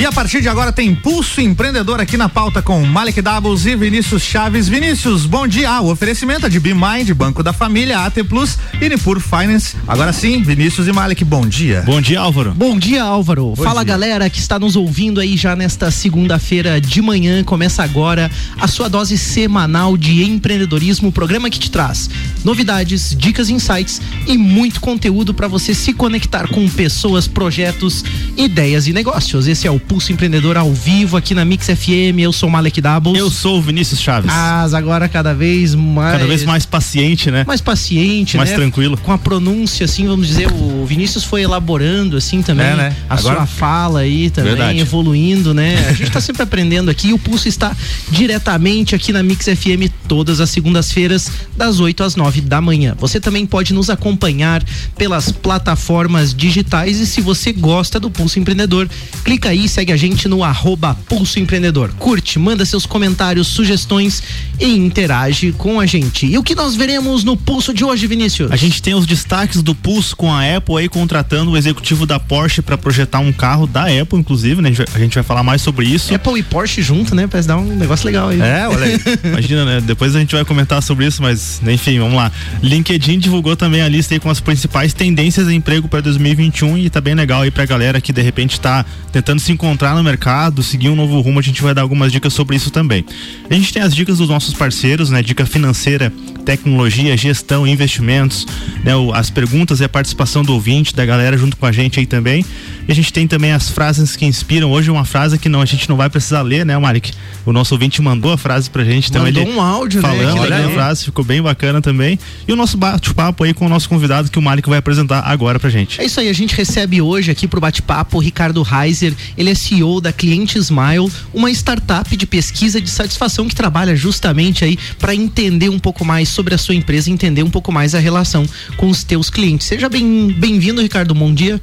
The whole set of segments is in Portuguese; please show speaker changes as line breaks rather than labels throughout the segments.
E a partir de agora tem Pulso Empreendedor aqui na pauta com Malik Doubles e Vinícius Chaves. Vinícius, bom dia. Ah, o oferecimento é de BeMind, Banco da Família, AT Plus e Nipur Finance. Agora sim, Vinícius e Malik, bom dia.
Bom dia, Álvaro.
Bom dia, Álvaro. Bom Fala, dia. galera que está nos ouvindo aí já nesta segunda-feira de manhã. Começa agora a sua dose semanal de empreendedorismo, o programa que te traz novidades, dicas, insights e muito conteúdo para você se conectar com pessoas, projetos, ideias e negócios. Esse é o Pulso Empreendedor ao vivo aqui na Mix FM. Eu sou o Malek Doubles.
Eu sou o Vinícius Chaves.
Mas agora cada vez mais.
Cada vez mais paciente, né?
Mais paciente,
mais
né?
tranquilo.
Com a pronúncia, assim, vamos dizer, o Vinícius foi elaborando, assim, também. É, né? A agora... sua fala aí também, Verdade. evoluindo, né? A gente tá sempre aprendendo aqui. E o Pulso está diretamente aqui na Mix FM todas as segundas-feiras, das 8 às 9 da manhã. Você também pode nos acompanhar pelas plataformas digitais e se você gosta do Pulso Empreendedor, clica aí, segue a gente no arroba Pulso Empreendedor. Curte, manda seus comentários, sugestões e interage com a gente. E o que nós veremos no Pulso de hoje, Vinícius?
A gente tem os destaques do Pulso com a Apple aí contratando o executivo da Porsche para projetar um carro da Apple, inclusive, né? A gente vai falar mais sobre isso.
Apple e Porsche junto, né? Parece dar um negócio legal aí.
É, olha aí. Imagina, né? Depois a gente vai comentar sobre isso, mas enfim, vamos lá. LinkedIn divulgou também a lista aí com as principais tendências de emprego para 2021 e tá bem legal aí pra galera que de repente tá tentando se encontrar no mercado, seguir um novo rumo, a gente vai dar algumas dicas sobre isso também. A gente tem as dicas dos nossos parceiros, né? Dica financeira, tecnologia, gestão, investimentos, né? As perguntas e a participação do ouvinte, da galera junto com a gente aí também. E a gente tem também as frases que inspiram. Hoje uma frase que não a gente não vai precisar ler, né, Malik? O nosso ouvinte mandou a frase pra gente, então
mandou
ele
um áudio,
né? falando né? a frase, ficou bem bacana também. E o nosso bate-papo aí com o nosso convidado que o Malik vai apresentar agora pra gente.
É isso aí, a gente recebe hoje aqui pro bate-papo o Ricardo Reiser, ele é CEO da Cliente Smile, uma startup de pesquisa de satisfação que trabalha justamente aí para entender um pouco mais sobre a sua empresa, entender um pouco mais a relação com os teus clientes. Seja bem-vindo, bem Ricardo, bom dia.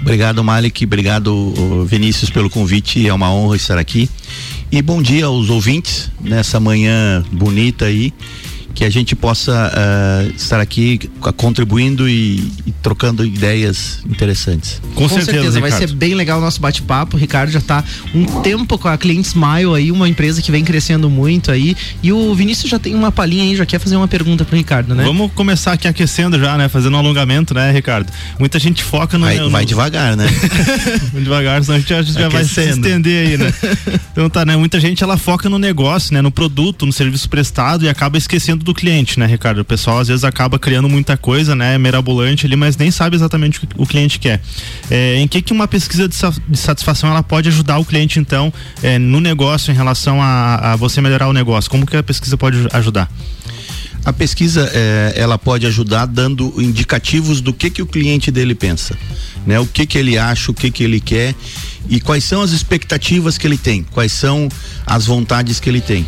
Obrigado, Malik. Obrigado, Vinícius, pelo convite. É uma honra estar aqui. E bom dia aos ouvintes nessa manhã bonita aí que a gente possa uh, estar aqui contribuindo e, e, trocando ideias interessantes.
Com, com certeza, certeza vai ser bem legal o nosso bate-papo. O Ricardo já está um tempo com a Client Smile aí, uma empresa que vem crescendo muito aí. E o Vinícius já tem uma palhinha aí, já quer fazer uma pergunta pro Ricardo, né?
Vamos começar aqui aquecendo já, né? Fazendo um alongamento, né, Ricardo? Muita gente foca no.
Vai, no... vai devagar, né?
devagar, senão a gente já, já vai se estender aí, né? Então tá, né? Muita gente ela foca no negócio, né? No produto, no serviço prestado e acaba esquecendo do cliente, né, Ricardo? O pessoal às vezes acaba criando muita coisa, né, mirabolante ali, mas nem sabe exatamente o que o cliente quer. É, em que que uma pesquisa de, satisfação ela pode ajudar o cliente então é, no negócio em relação a, a, você melhorar o negócio? Como que a pesquisa pode ajudar?
A pesquisa é, ela pode ajudar dando indicativos do que que o cliente dele pensa, né? O que que ele acha, o que que ele quer e quais são as expectativas que ele tem, quais são as vontades que ele tem.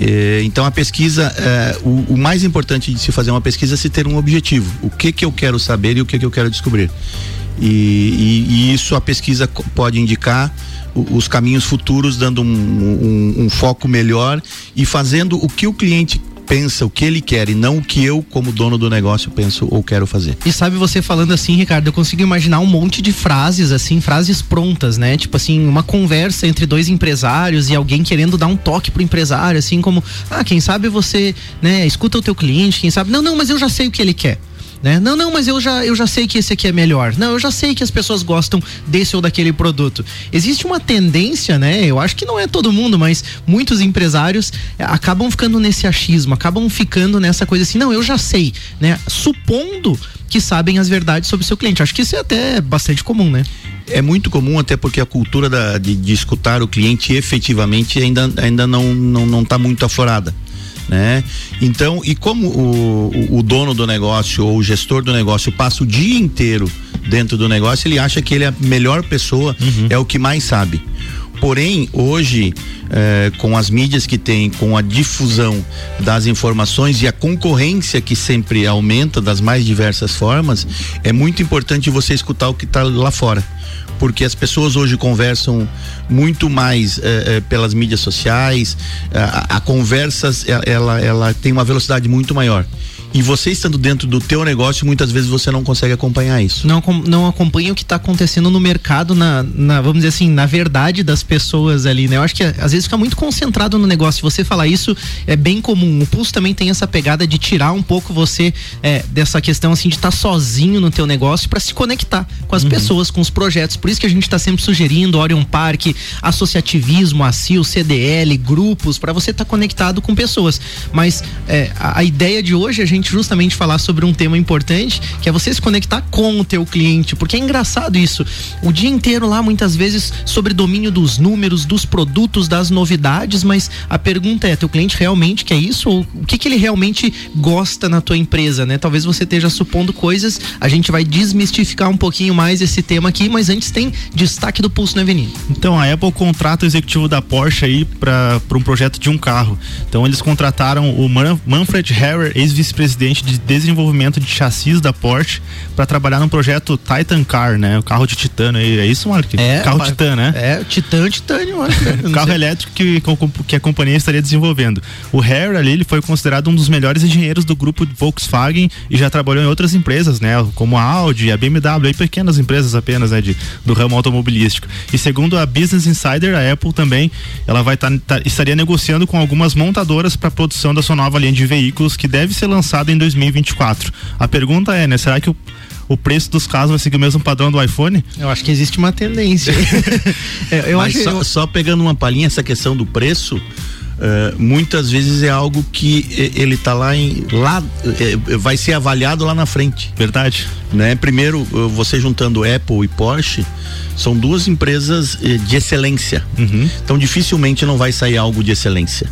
É, então a pesquisa, é, o, o, mais importante de se fazer uma pesquisa é se ter um objetivo. O que que eu quero saber e o que que eu quero descobrir. E, e, e isso a pesquisa pode indicar os caminhos futuros, dando um, um, um foco melhor e fazendo o que o cliente pensa o que ele quer e não o que eu, como dono do negócio, penso ou quero fazer.
E sabe você falando assim, Ricardo, eu consigo imaginar um monte de frases, assim, frases prontas, né? Tipo assim, uma conversa entre dois empresários e alguém querendo dar um toque pro empresário, assim como, ah, quem sabe você, né, escuta o teu cliente, quem sabe, não, não, mas eu já sei o que ele quer né? Não, não, mas eu já, eu já sei que esse aqui é melhor. Não, eu já sei que as pessoas gostam desse ou daquele produto. Existe uma tendência, né? Eu acho que não é todo mundo, mas muitos empresários eh, acabam ficando nesse achismo, acabam ficando nessa coisa assim, não, eu já sei, né? Supondo que sabem as verdades sobre o seu cliente. Acho que isso é até bastante comum, né?
É muito comum, até porque a cultura da, de, de, escutar o cliente efetivamente ainda, ainda não, não, não tá muito aflorada né? Então, e como o, o dono do negócio ou o gestor do negócio passa o dia inteiro dentro do negócio, ele acha que ele é a melhor pessoa, uhum. é o que mais sabe. Porém, hoje, eh, com as mídias que tem, com a difusão das informações e a concorrência que sempre aumenta das mais diversas formas, é muito importante você escutar o que está lá fora porque as pessoas hoje conversam muito mais eh, eh, pelas mídias sociais, a, a conversa ela, ela tem uma velocidade muito maior. E você estando dentro do teu negócio, muitas vezes você não consegue acompanhar isso.
Não, não acompanha o que está acontecendo no mercado, na, na, vamos dizer assim, na verdade das pessoas ali, né? Eu acho que às vezes fica muito concentrado no negócio. Você falar isso é bem comum. O Pulso também tem essa pegada de tirar um pouco você é, dessa questão assim de estar tá sozinho no teu negócio para se conectar com as uhum. pessoas, com os projetos. Por isso que a gente está sempre sugerindo Orion Park, associativismo, ACIL, CDL, grupos, para você estar tá conectado com pessoas. Mas é, a, a ideia de hoje é a gente justamente falar sobre um tema importante, que é você se conectar com o teu cliente, porque é engraçado isso. O dia inteiro lá, muitas vezes, sobre domínio dos números, dos produtos, das novidades, mas a pergunta é, teu cliente realmente quer isso? Ou o que, que ele realmente gosta na tua empresa, né? Talvez você esteja supondo coisas, a gente vai desmistificar um pouquinho mais esse tema aqui, mas antes tem destaque do Pulso, né, Vini?
Então, a Apple contrata o executivo da Porsche aí para um projeto de um carro. Então, eles contrataram o Manfred Harrer, ex-vice-presidente de desenvolvimento de chassis da Porsche, para trabalhar no projeto Titan Car, né? O carro de titânio aí. É isso, Mark?
É.
Carro Titan, né?
É, Titan, Titânio, acho.
carro sei. elétrico que, que a companhia estaria desenvolvendo. O Harrer ali, ele foi considerado um dos melhores engenheiros do grupo Volkswagen e já trabalhou em outras empresas, né? Como a Audi, a BMW, e pequenas empresas apenas, né? De, do ramo automobilístico. E segundo a Business Insider, a Apple também, ela vai tá, tá, estaria negociando com algumas montadoras para a produção da sua nova linha de veículos que deve ser lançada em 2024. A pergunta é, né? Será que o o preço dos carros vai seguir o mesmo padrão do iPhone?
Eu acho que existe uma tendência.
É, eu Mas acho só, eu... só pegando uma palhinha essa questão do preço, Uh, muitas vezes é algo que ele está lá em lá é, vai ser avaliado lá na frente
verdade
né primeiro você juntando Apple e Porsche são duas empresas eh, de excelência uhum. então dificilmente não vai sair algo de excelência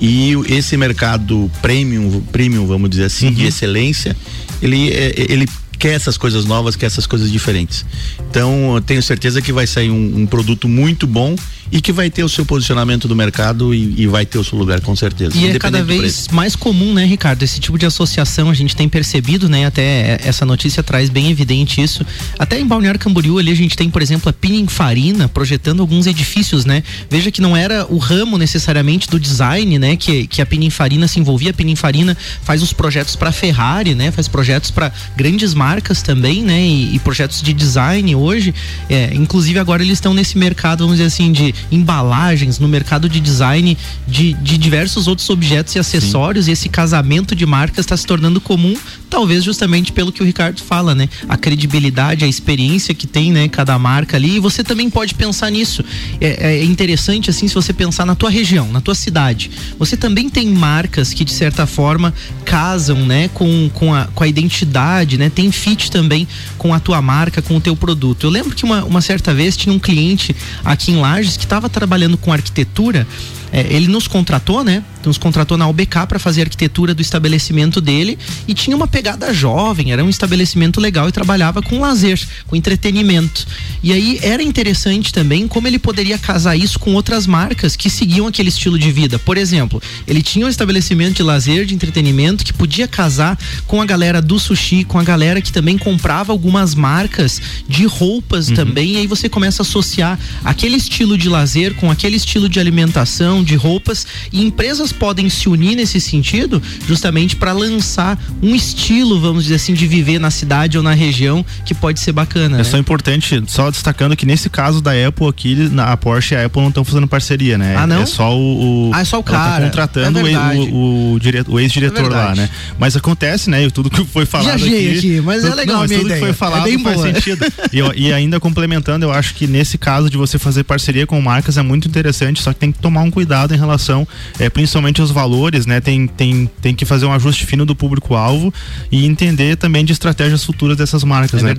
e esse mercado premium premium vamos dizer assim uhum. de excelência ele ele quer essas coisas novas, quer essas coisas diferentes. Então, eu tenho certeza que vai sair um, um produto muito bom e que vai ter o seu posicionamento do mercado e, e vai ter o seu lugar com certeza.
E é cada vez mais comum, né, Ricardo? Esse tipo de associação a gente tem percebido, né? Até essa notícia traz bem evidente isso. Até em Balneário Camboriú ali a gente tem, por exemplo, a Pininfarina projetando alguns edifícios, né? Veja que não era o ramo necessariamente do design, né? Que, que a Pininfarina se envolvia. A Pininfarina faz os projetos para Ferrari, né? Faz projetos para grandes marcas também, né? E, e projetos de design hoje. É, inclusive agora eles estão nesse mercado, vamos dizer assim, de embalagens, no mercado de design de, de diversos outros objetos e acessórios. Sim. E esse casamento de marcas está se tornando comum, talvez justamente pelo que o Ricardo fala, né? A credibilidade, a experiência que tem, né? Cada marca ali. E você também pode pensar nisso. É, é interessante, assim, se você pensar na tua região, na tua cidade. Você também tem marcas que, de certa forma, casam, né? Com, com, a, com a identidade, né? Tem fit também com a tua marca, com o teu produto. Eu lembro que uma, uma certa vez tinha um cliente aqui em Lages que estava trabalhando com arquitetura, é, ele nos contratou, né? nos contratou na UBK para fazer a arquitetura do estabelecimento dele e tinha uma pegada jovem, era um estabelecimento legal e trabalhava com lazer, com entretenimento. E aí era interessante também como ele poderia casar isso com outras marcas que seguiam aquele estilo de vida. Por exemplo, ele tinha um estabelecimento de lazer, de entretenimento que podia casar com a galera do sushi, com a galera que também comprava algumas marcas de roupas uhum. também. E aí você começa a associar aquele estilo de lazer com aquele estilo de alimentação, de roupas e empresas podem se unir nesse sentido, justamente para lançar um estilo, vamos dizer assim, de viver na cidade ou na região que pode ser bacana.
É né? só importante, só destacando que nesse caso da Apple aqui, na, a Porsche e a Apple não estão fazendo parceria, né?
Ah, não?
É só o.
o ah, é só o tá cara.
Tá contratando é o, o, o, ex-diretor é lá, né? Mas acontece, né? E tudo que foi falado
aqui, aqui. Mas é tudo, é legal não, mas tudo
ideia. que foi falado é faz sentido. e, e ainda complementando, eu acho que nesse caso de você fazer parceria com marcas é muito interessante, só que tem que tomar um cuidado em relação, é, principalmente os valores, né? Tem, tem, tem que fazer um ajuste fino do público-alvo e entender também de estratégias futuras dessas marcas, é né?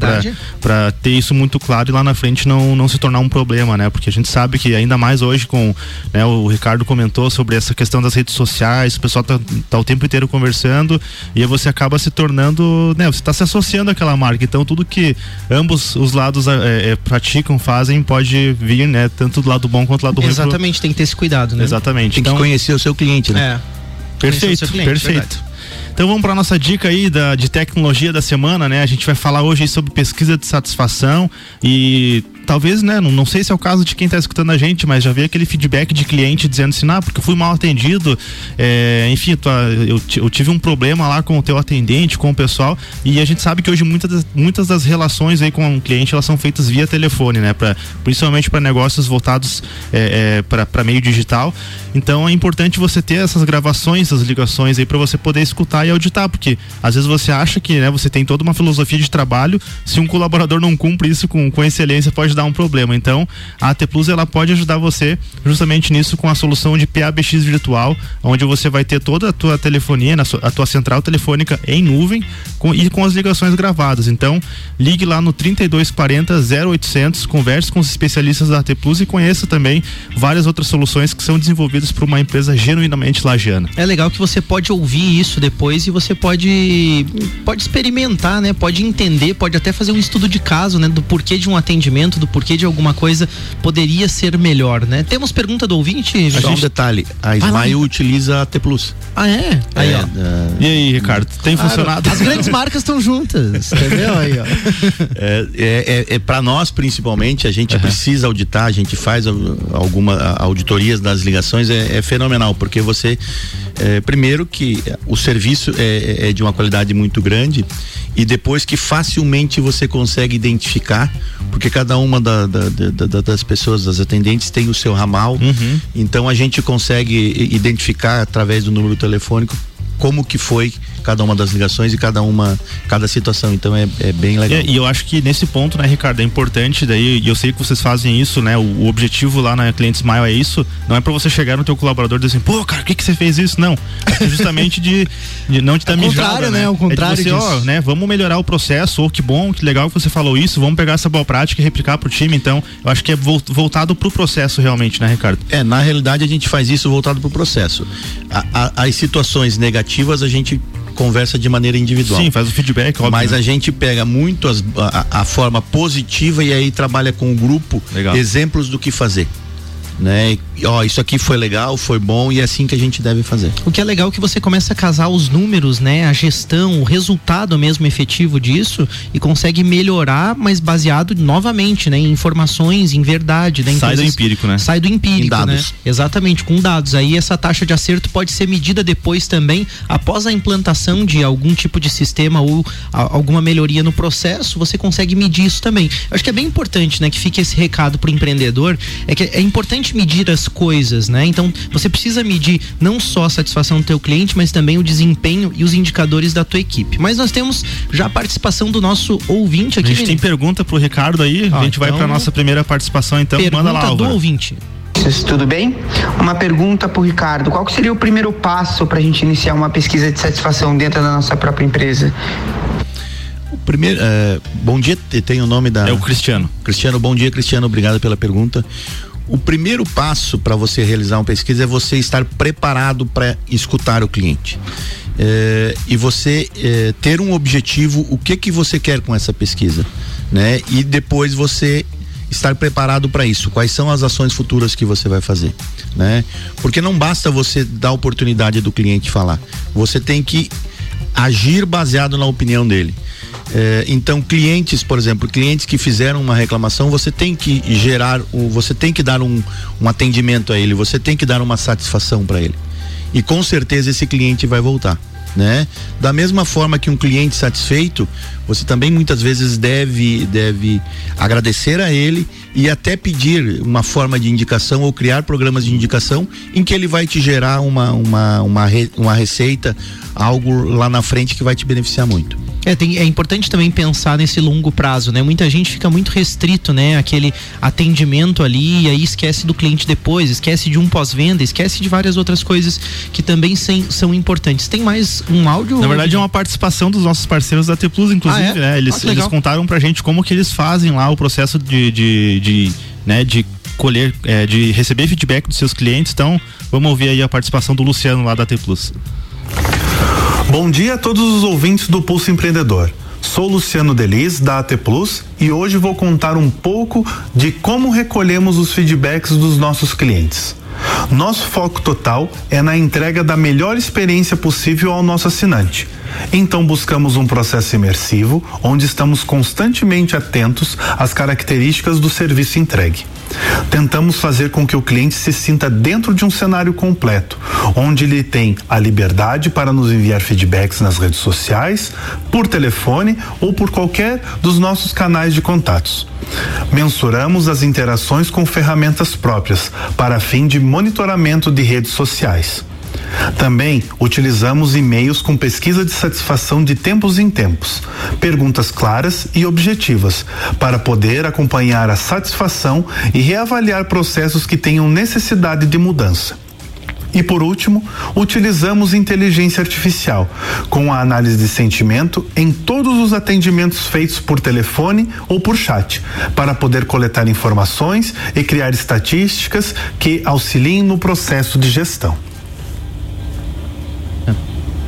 Para ter isso muito claro e lá na frente não, não se tornar um problema, né? Porque a gente sabe que ainda mais hoje com, né, o Ricardo comentou sobre essa questão das redes sociais, o pessoal tá, tá o tempo inteiro conversando e aí você acaba se tornando, né? Você está se associando àquela marca, então tudo que ambos os lados é, é, praticam, fazem, pode vir, né? Tanto do lado bom quanto do lado ruim.
Exatamente, pro... tem que ter esse cuidado, né?
Exatamente.
Tem então, que conhecer o seu cliente, né?
É. Perfeito, cliente, perfeito. Verdade. Então vamos para nossa dica aí da, de tecnologia da semana, né? A gente vai falar hoje sobre pesquisa de satisfação e talvez, né, não, não sei se é o caso de quem está escutando a gente, mas já veio aquele feedback de cliente dizendo assim, ah, porque fui mal atendido, é, enfim, tua, eu, eu, tive um problema lá com o teu atendente, com o pessoal, e a gente sabe que hoje muitas das, muitas das relações aí com o cliente, elas são feitas via telefone, né, pra, principalmente para negócios voltados é, é, para meio digital, então é importante você ter essas gravações, essas ligações aí para você poder escutar e auditar, porque às vezes você acha que, né, você tem toda uma filosofia de trabalho, se um colaborador não cumpre isso com, com excelência, pode dar um problema. Então, a AT Plus ela pode ajudar você justamente nisso com a solução de PABX virtual, onde você vai ter toda a tua telefonia, a tua central telefônica em nuvem com, e com as ligações gravadas. Então, ligue lá no 3240 0800, converse com os especialistas da AT Plus e conheça também várias outras soluções que são desenvolvidas por uma empresa genuinamente lagiana.
É legal que você pode ouvir isso depois e você pode pode experimentar, né? Pode entender, pode até fazer um estudo de caso, né, do porquê de um atendimento, do porquê de alguma coisa poderia ser melhor, né? Temos pergunta do ouvinte?
Só um detalhe, a Smile utiliza a T Plus.
Ah, é?
Aí, é, ó. Uh... E aí, Ricardo, tem claro, funcionado?
As grandes marcas estão juntas, entendeu? Aí, ó.
É, é, é, é para nós, principalmente, a gente uhum. precisa auditar, a gente faz alguma auditorias das ligações, é, é fenomenal, porque você, é, primeiro que o serviço é, é de uma qualidade muito grande e depois que facilmente você consegue identificar porque cada uma da, da, da, das pessoas, das atendentes, tem o seu ramal. Uhum. Então a gente consegue identificar através do número telefônico como que foi cada uma das ligações e cada uma, cada situação. Então é, é bem legal.
e eu acho que nesse ponto, né, Ricardo, é importante daí, e eu sei que vocês fazem isso, né? O, o objetivo lá na Cliente Smile é isso, não é para você chegar no teu colaborador e dizer assim, pô, cara, o que que você fez isso? Não. É justamente de, de não te dar é mijada, né?
né? O contrário
é de você, ó, né, vamos melhorar o processo, ou que bom, que legal que você falou isso, vamos pegar essa boa prática e replicar pro time, então, eu acho que é voltado pro processo realmente, né, Ricardo?
É, na realidade a gente faz isso voltado pro processo. A, a, as situações negativas a gente conversa de maneira individual.
Sim, faz o feedback, óbvio.
Mas né? a gente pega muito as, a, a, forma positiva e aí trabalha com o grupo Legal. exemplos do que fazer né? E, ó, isso aqui foi legal, foi bom e é assim que a gente deve fazer.
O que é legal é que você começa a casar os números, né? A gestão, o resultado mesmo efetivo disso e consegue melhorar, mas baseado novamente, né? Em informações, em verdade, né?
Sai do empírico, né?
Sai do empírico, dados. né? Exatamente, com dados. Aí essa taxa de acerto pode ser medida depois também, após a implantação de algum tipo de sistema ou a, alguma melhoria no processo, você consegue medir isso também. Eu acho que é bem importante, né? Que fique esse recado pro empreendedor, é que é importante importante medir as coisas, né? Então, você precisa medir não só a satisfação do teu cliente, mas também o desempenho e os indicadores da tua equipe. Mas nós temos já a participação do nosso ouvinte aqui.
A gente tem pergunta pro Ricardo aí, a gente então, vai para nossa primeira participação, então manda lá,
Álvaro. do ouvinte.
Tudo bem? Uma pergunta para o Ricardo. Qual seria o primeiro passo para a gente iniciar uma pesquisa de satisfação dentro da nossa própria empresa?
Primeiro, uh, bom dia, tem o nome da.
É o Cristiano.
Cristiano, bom dia, Cristiano, obrigado pela pergunta. O primeiro passo para você realizar uma pesquisa é você estar preparado para escutar o cliente. É, e você é, ter um objetivo, o que que você quer com essa pesquisa, né? E depois você estar preparado para isso. Quais são as ações futuras que você vai fazer, né? Porque não basta você dar a oportunidade do cliente falar. Você tem que agir baseado na opinião dele. É, então, clientes, por exemplo, clientes que fizeram uma reclamação, você tem que gerar, o, você tem que dar um, um atendimento a ele, você tem que dar uma satisfação para ele. E com certeza esse cliente vai voltar. Né? Da mesma forma que um cliente satisfeito, você também muitas vezes deve deve agradecer a ele e até pedir uma forma de indicação ou criar programas de indicação em que ele vai te gerar uma uma uma, uma receita, algo lá na frente que vai te beneficiar muito.
É, tem, é importante também pensar nesse longo prazo, né? Muita gente fica muito restrito, né? Aquele atendimento ali e aí esquece do cliente depois, esquece de um pós-venda, esquece de várias outras coisas que também sem, são importantes. Tem mais um áudio?
Na verdade, é uma participação dos nossos parceiros da T Plus, inclusive, ah, é? né? Eles, ah, eles contaram pra gente como que eles fazem lá o processo de, de, de né, de colher, é, de receber feedback dos seus clientes. Então, vamos ouvir aí a participação do Luciano lá da T Plus.
Bom dia a todos os ouvintes do Pulso Empreendedor. Sou Luciano Delis, da AT Plus, e hoje vou contar um pouco de como recolhemos os feedbacks dos nossos clientes. Nosso foco total é na entrega da melhor experiência possível ao nosso assinante. Então buscamos um processo imersivo onde estamos constantemente atentos às características do serviço entregue. Tentamos fazer com que o cliente se sinta dentro de um cenário completo, onde ele tem a liberdade para nos enviar feedbacks nas redes sociais, por telefone ou por qualquer dos nossos canais de contatos. Mensuramos as interações com ferramentas próprias para fim de monitoramento de redes sociais. Também utilizamos e-mails com pesquisa de satisfação de tempos em tempos, perguntas claras e objetivas, para poder acompanhar a satisfação e reavaliar processos que tenham necessidade de mudança. E por último, utilizamos inteligência artificial, com a análise de sentimento em todos os atendimentos feitos por telefone ou por chat, para poder coletar informações e criar estatísticas que auxiliem no processo de gestão.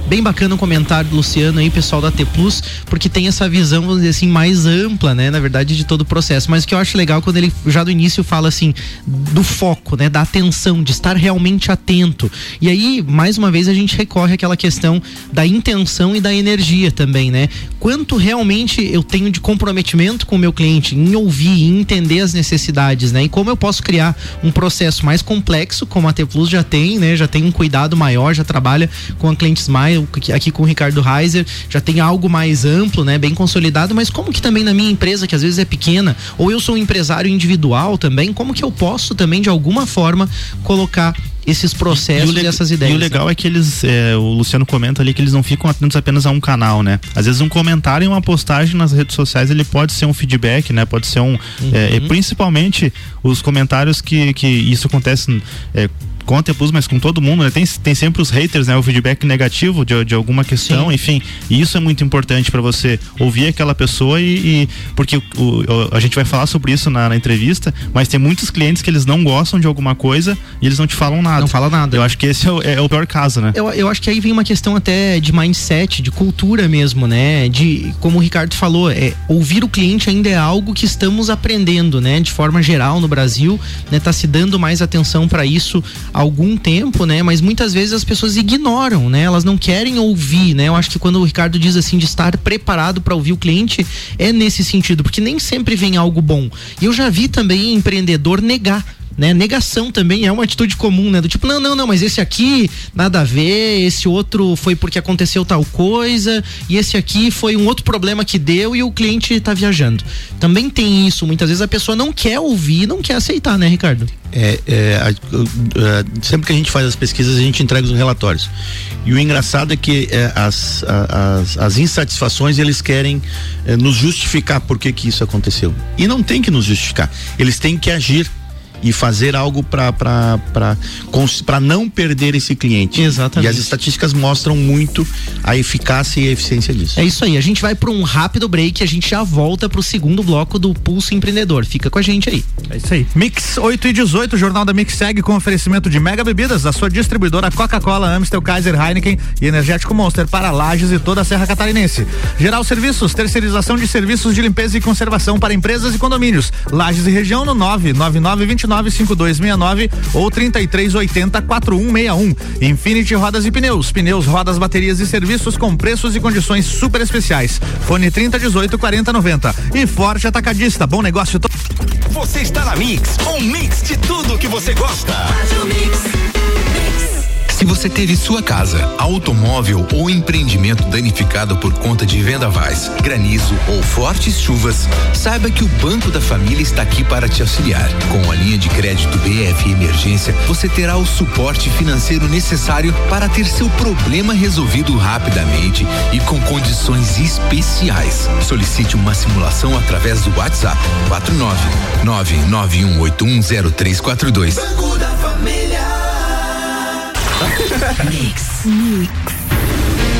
Bem bacana o comentário do Luciano aí, pessoal da T Plus, porque tem essa visão, vamos dizer assim, mais ampla, né, na verdade, de todo o processo. Mas o que eu acho legal quando ele já do início fala assim do foco, né, da atenção, de estar realmente atento. E aí, mais uma vez, a gente recorre àquela questão da intenção e da energia também, né? Quanto realmente eu tenho de comprometimento com o meu cliente em ouvir, em entender as necessidades, né? E como eu posso criar um processo mais complexo, como a T Plus já tem, né? Já tem um cuidado maior, já trabalha com clientes mais aqui com o Ricardo Reiser, já tem algo mais amplo, né, bem consolidado, mas como que também na minha empresa, que às vezes é pequena, ou eu sou um empresário individual também, como que eu posso também de alguma forma colocar esses processos e, e, essas ideias.
E o legal
né?
é que eles, é, o Luciano comenta ali que eles não ficam atentos apenas a um canal, né? Às vezes um comentário e uma postagem nas redes sociais ele pode ser um feedback, né? Pode ser um, uhum. é, principalmente os comentários que, que isso acontece é, com a T Plus, mas com todo mundo, né? Tem, tem sempre os haters, né? O feedback negativo de, de alguma questão, Sim. enfim. E isso é muito importante para você ouvir aquela pessoa e. e porque o, o, a gente vai falar sobre isso na, na, entrevista, mas tem muitos clientes que eles não gostam de alguma coisa e eles não te falam nada.
Não fala nada.
Eu acho que esse é o, é o pior caso, né?
Eu, eu acho que aí vem uma questão até de mindset, de cultura mesmo, né? De, como o Ricardo falou, é, ouvir o cliente ainda é algo que estamos aprendendo, né? De forma geral no Brasil, né? Tá se dando mais atenção para isso algum tempo, né? Mas muitas vezes as pessoas ignoram, né? Elas não querem ouvir, né? Eu acho que quando o Ricardo diz assim de estar preparado para ouvir o cliente, é nesse sentido, porque nem sempre vem algo bom. E eu já vi também empreendedor negar né? Negação também é uma atitude comum, né? Do tipo, não, não, não, mas esse aqui nada a ver, esse outro foi porque aconteceu tal coisa, e esse aqui foi um outro problema que deu e o cliente está viajando. Também tem isso, muitas vezes a pessoa não quer ouvir, não quer aceitar, né, Ricardo?
É, é a, a, sempre que a gente faz as pesquisas, a gente entrega os relatórios. E o engraçado é que é, as, as, as, insatisfações eles querem é, nos justificar por que, que isso aconteceu. E não tem que nos justificar. Eles têm que agir e fazer algo para não perder esse cliente.
Exatamente.
E as estatísticas mostram muito a eficácia e a eficiência disso.
É isso aí. A gente vai para um rápido break e a gente já volta para o segundo bloco do Pulso Empreendedor. Fica com a gente aí.
É isso aí. Mix 8 e 18, o Jornal da Mix segue com oferecimento de Mega Bebidas, da sua distribuidora Coca-Cola, Amstel, Kaiser, Heineken e Energético Monster para Lages e toda a Serra Catarinense. Geral Serviços, terceirização de serviços de limpeza e conservação para empresas e condomínios. Lages e região no 999 295269 ou 3380 4161. Infinity Rodas e Pneus. Pneus, rodas, baterias e serviços com preços e condições super especiais. Fone 3018 4090. E Forte Atacadista. Bom negócio.
Você está na Mix, um mix de tudo que você gosta. Faz o mix. Se você teve sua casa, automóvel ou empreendimento danificado por conta de vendavais, granizo ou fortes chuvas, saiba que o Banco da Família está aqui para te auxiliar. Com a linha de crédito BF Emergência, você terá o suporte financeiro necessário para ter seu problema resolvido rapidamente e com condições especiais. Solicite uma simulação através do WhatsApp 49 991810342. Banco da Família. Mix. Mix.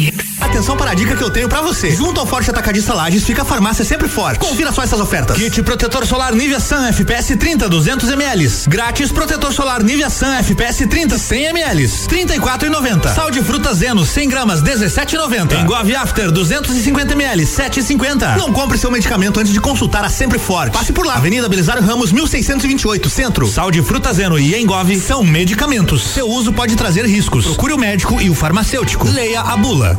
Mix.
Atenção para a dica que eu tenho para você. Junto ao Forte Atacadista Lages fica a farmácia sempre forte. Confira só essas ofertas. Kit protetor solar Nivea Sun FPS 30 200 ml. Grátis protetor solar Nivea Sun FPS 30 100 ml. 34,90. Sal de frutas Zeno 100 gramas 17,90. Engove After 250 ml 7,50. Não compre seu medicamento antes de consultar a Sempre Forte. Passe por lá. Avenida Belisário Ramos 1628 Centro. Sal de frutas Zeno e Engove são medicamentos. Seu uso pode trazer riscos. Procure o médico e o farmacêutico. Leia a bula.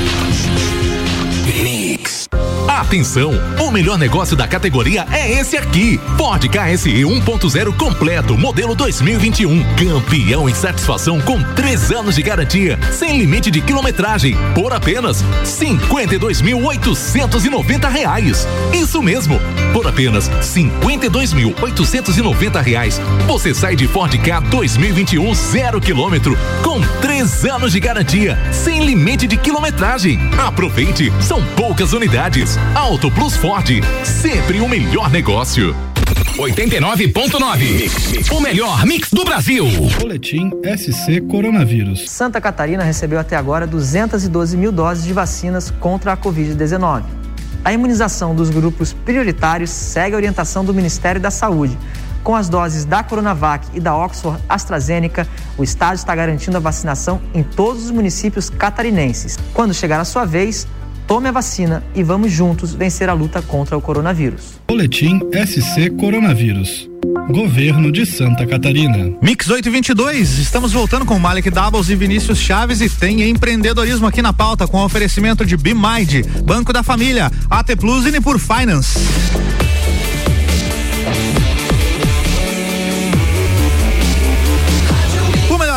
Atenção! O melhor negócio da categoria é esse aqui. Ford KSE 1.0 completo, modelo 2021. Campeão em satisfação com três anos de garantia, sem limite de quilometragem, por apenas R$ reais. Isso mesmo, por apenas R$ reais. Você sai de Ford K 2021 zero quilômetro, com três anos de garantia, sem limite de quilometragem. Aproveite, são poucas unidades. Auto Plus Ford, sempre o melhor negócio.
89.9. O melhor mix do Brasil.
Boletim SC Coronavírus.
Santa Catarina recebeu até agora 212 mil doses de vacinas contra a Covid-19. A imunização dos grupos prioritários segue a orientação do Ministério da Saúde. Com as doses da Coronavac e da Oxford AstraZeneca, o Estado está garantindo a vacinação em todos os municípios catarinenses. Quando chegar a sua vez, Tome a vacina e vamos juntos vencer a luta contra o coronavírus.
Boletim SC Coronavírus. Governo de Santa Catarina.
Mix 822, estamos voltando com Malik Doubles e Vinícius Chaves e tem empreendedorismo aqui na pauta com oferecimento de BeMind, Banco da Família, AT Plus e Nipur Finance.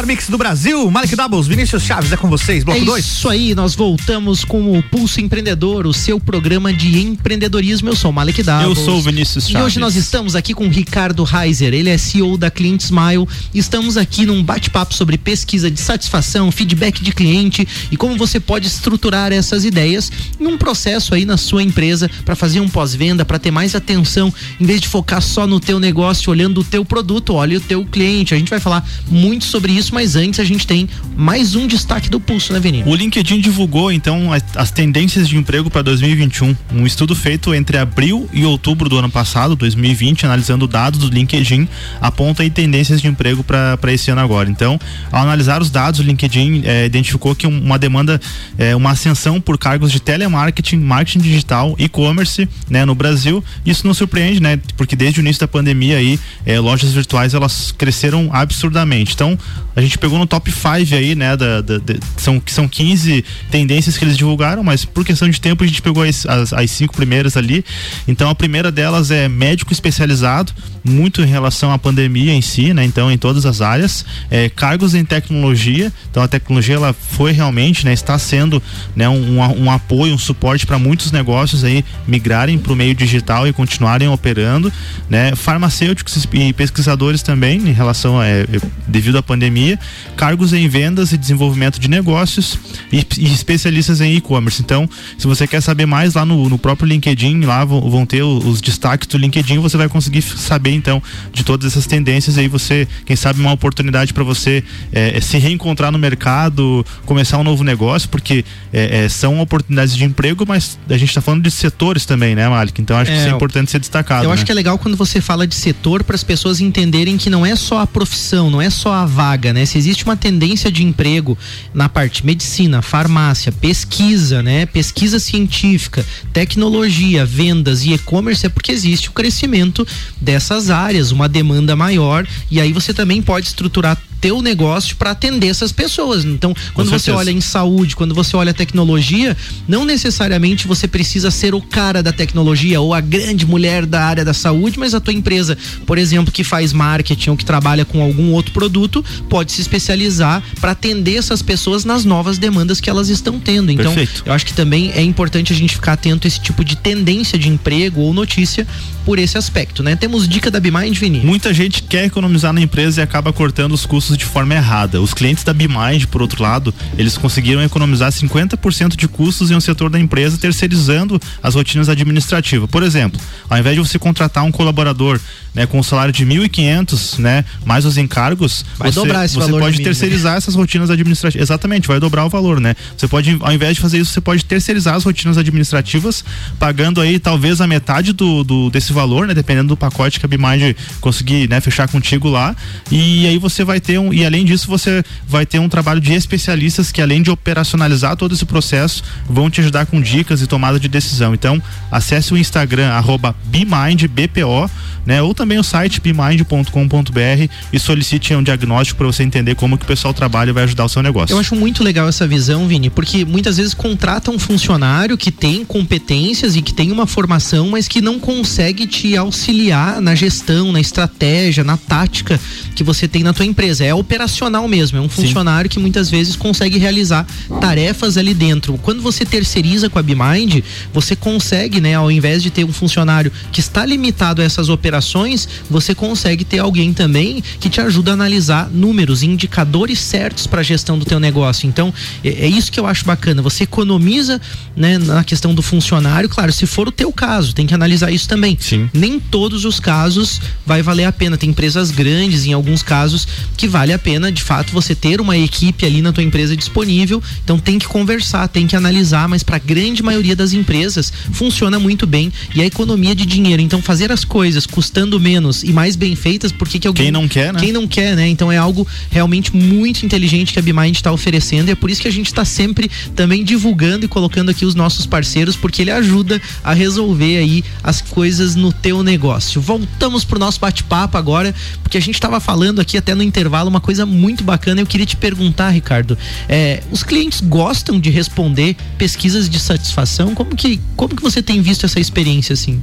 Melhor mix do Brasil. Malik Doubles, Vinícius Chaves, é com vocês, bloco 2.
É isso aí, nós voltamos com o Pulso Empreendedor, o seu programa de empreendedorismo. Eu sou o Malik Doubles.
Eu sou o Vinícius Chaves.
E hoje nós estamos aqui com o Ricardo Reiser, ele é CEO da Client Smile. Estamos aqui num bate-papo sobre pesquisa de satisfação, feedback de cliente e como você pode estruturar essas ideias num processo aí na sua empresa para fazer um pós-venda, para ter mais atenção, em vez de focar só no teu negócio, olhando o teu produto, olha o teu cliente. A gente vai falar muito sobre isso, mas antes a gente tem mais um destaque do pulso, né, Vini?
O LinkedIn divulgou então as, as tendências de emprego para 2021. Um estudo feito entre abril e outubro do ano passado, 2020, analisando dados do LinkedIn, aponta aí tendências de emprego para esse ano agora. Então, ao analisar os dados, o LinkedIn é, identificou que uma demanda, é, uma ascensão por cargos de telemarketing, marketing digital, e-commerce, né, no Brasil. Isso não surpreende, né? Porque desde o início da pandemia aí, é, lojas virtuais elas cresceram absurdamente. Então, a gente pegou no top 5 aí, né? Da, da, da, são, são 15 tendências que eles divulgaram, mas por questão de tempo a gente pegou as, as, as cinco primeiras ali. Então a primeira delas é médico especializado, muito em relação à pandemia em si, né? Então em todas as áreas. É, cargos em tecnologia, então a tecnologia ela foi realmente, né? Está sendo né, um, um apoio, um suporte para muitos negócios aí migrarem para o meio digital e continuarem operando, né? Farmacêuticos e pesquisadores também em relação a, é, devido à pandemia cargos em vendas e desenvolvimento de negócios e, e especialistas em e-commerce. Então, se você quer saber mais lá no, no próprio LinkedIn, lá vão, vão ter os, os destaques do LinkedIn, você vai conseguir saber então de todas essas tendências e aí você, quem sabe, uma oportunidade para você é, se reencontrar no mercado, começar um novo negócio, porque é, é, são oportunidades de emprego, mas a gente está falando de setores também, né, Malik? Então acho que isso é importante ser destacado.
Eu
né?
acho que é legal quando você fala de setor para as pessoas entenderem que não é só a profissão, não é só a vaga, né? Se existe uma tendência de emprego na parte medicina, farmácia, pesquisa, né? Pesquisa científica, tecnologia, vendas e e-commerce é porque existe o crescimento dessas áreas, uma demanda maior e aí você também pode estruturar teu negócio para atender essas pessoas. Então, quando você olha em saúde, quando você olha tecnologia, não necessariamente você precisa ser o cara da tecnologia ou a grande mulher da área da saúde, mas a tua empresa, por exemplo, que faz marketing ou que trabalha com algum outro produto, pode se especializar para atender essas pessoas nas novas demandas que elas estão tendo. Então,
Perfeito.
eu acho que também é importante a gente ficar atento a esse tipo de tendência de emprego ou notícia por esse aspecto, né? Temos dica da Bimind, Vini.
Muita gente quer economizar na empresa e acaba cortando os custos de forma errada. Os clientes da Bimind, por outro lado, eles conseguiram economizar 50% de custos em um setor da empresa terceirizando as rotinas administrativas. Por exemplo, ao invés de você contratar um colaborador né, com um salário de 1.500, né, mais os encargos,
Vai
você,
dobrar esse
você
valor
pode terceirizar essas rotinas administrativas. Exatamente, vai dobrar o valor, né? Você pode, ao invés de fazer isso, você pode terceirizar as rotinas administrativas, pagando aí talvez a metade do, do desse valor, né? Dependendo do pacote que a Bimind conseguir, né, fechar contigo lá. E aí você vai ter um, e além disso, você vai ter um trabalho de especialistas que além de operacionalizar todo esse processo, vão te ajudar com dicas e tomada de decisão. Então, acesse o Instagram arroba BMindBPO, né? Ou também o site bmind.com.br e solicite um diagnóstico para você entender como que o pessoal trabalha e vai ajudar o seu negócio.
Eu acho muito legal essa visão, Vini, porque muitas vezes contrata um funcionário que tem competências e que tem uma formação, mas que não consegue te auxiliar na gestão, na estratégia, na tática que você tem na tua empresa. É operacional mesmo, é um funcionário que muitas vezes consegue realizar tarefas ali dentro. Quando você terceiriza com a Bimind, você consegue, né, ao invés de ter um funcionário que está limitado a essas operações, você consegue ter alguém também que te ajuda a analisar números, indicadores certos para a gestão do teu negócio. Então, é, é isso que eu acho bacana. Você economiza, né, na questão do funcionário, claro, se for o teu caso, tem que analisar isso também.
Sim.
Nem todos os casos vai valer a pena. Tem empresas grandes, em alguns casos, que vale a pena, de fato, você ter uma equipe ali na tua empresa disponível. Então tem que conversar, tem que analisar, mas para a grande maioria das empresas funciona muito bem e a economia de dinheiro. Então fazer as coisas custando menos e mais bem feitas, porque que alguém
Quem não quer, né?
Quem não quer, né? Então é algo realmente muito inteligente que a Bimind está oferecendo e é por isso que a gente está sempre também divulgando e colocando aqui os nossos parceiros, porque ele ajuda a resolver aí as coisas no teu negócio. Voltamos pro nosso bate-papo agora, porque a gente estava falando aqui até no intervalo uma coisa muito bacana. Eu queria te perguntar, Ricardo, é, os clientes gostam de responder pesquisas de satisfação? Como que, como que você tem visto essa experiência assim?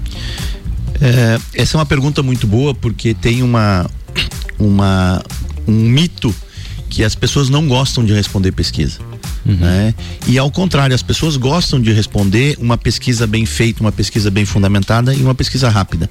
É, essa é uma pergunta muito boa porque tem uma, uma um mito que as pessoas não gostam de responder pesquisa. Né? E ao contrário, as pessoas gostam de responder uma pesquisa bem feita, uma pesquisa bem fundamentada e uma pesquisa rápida.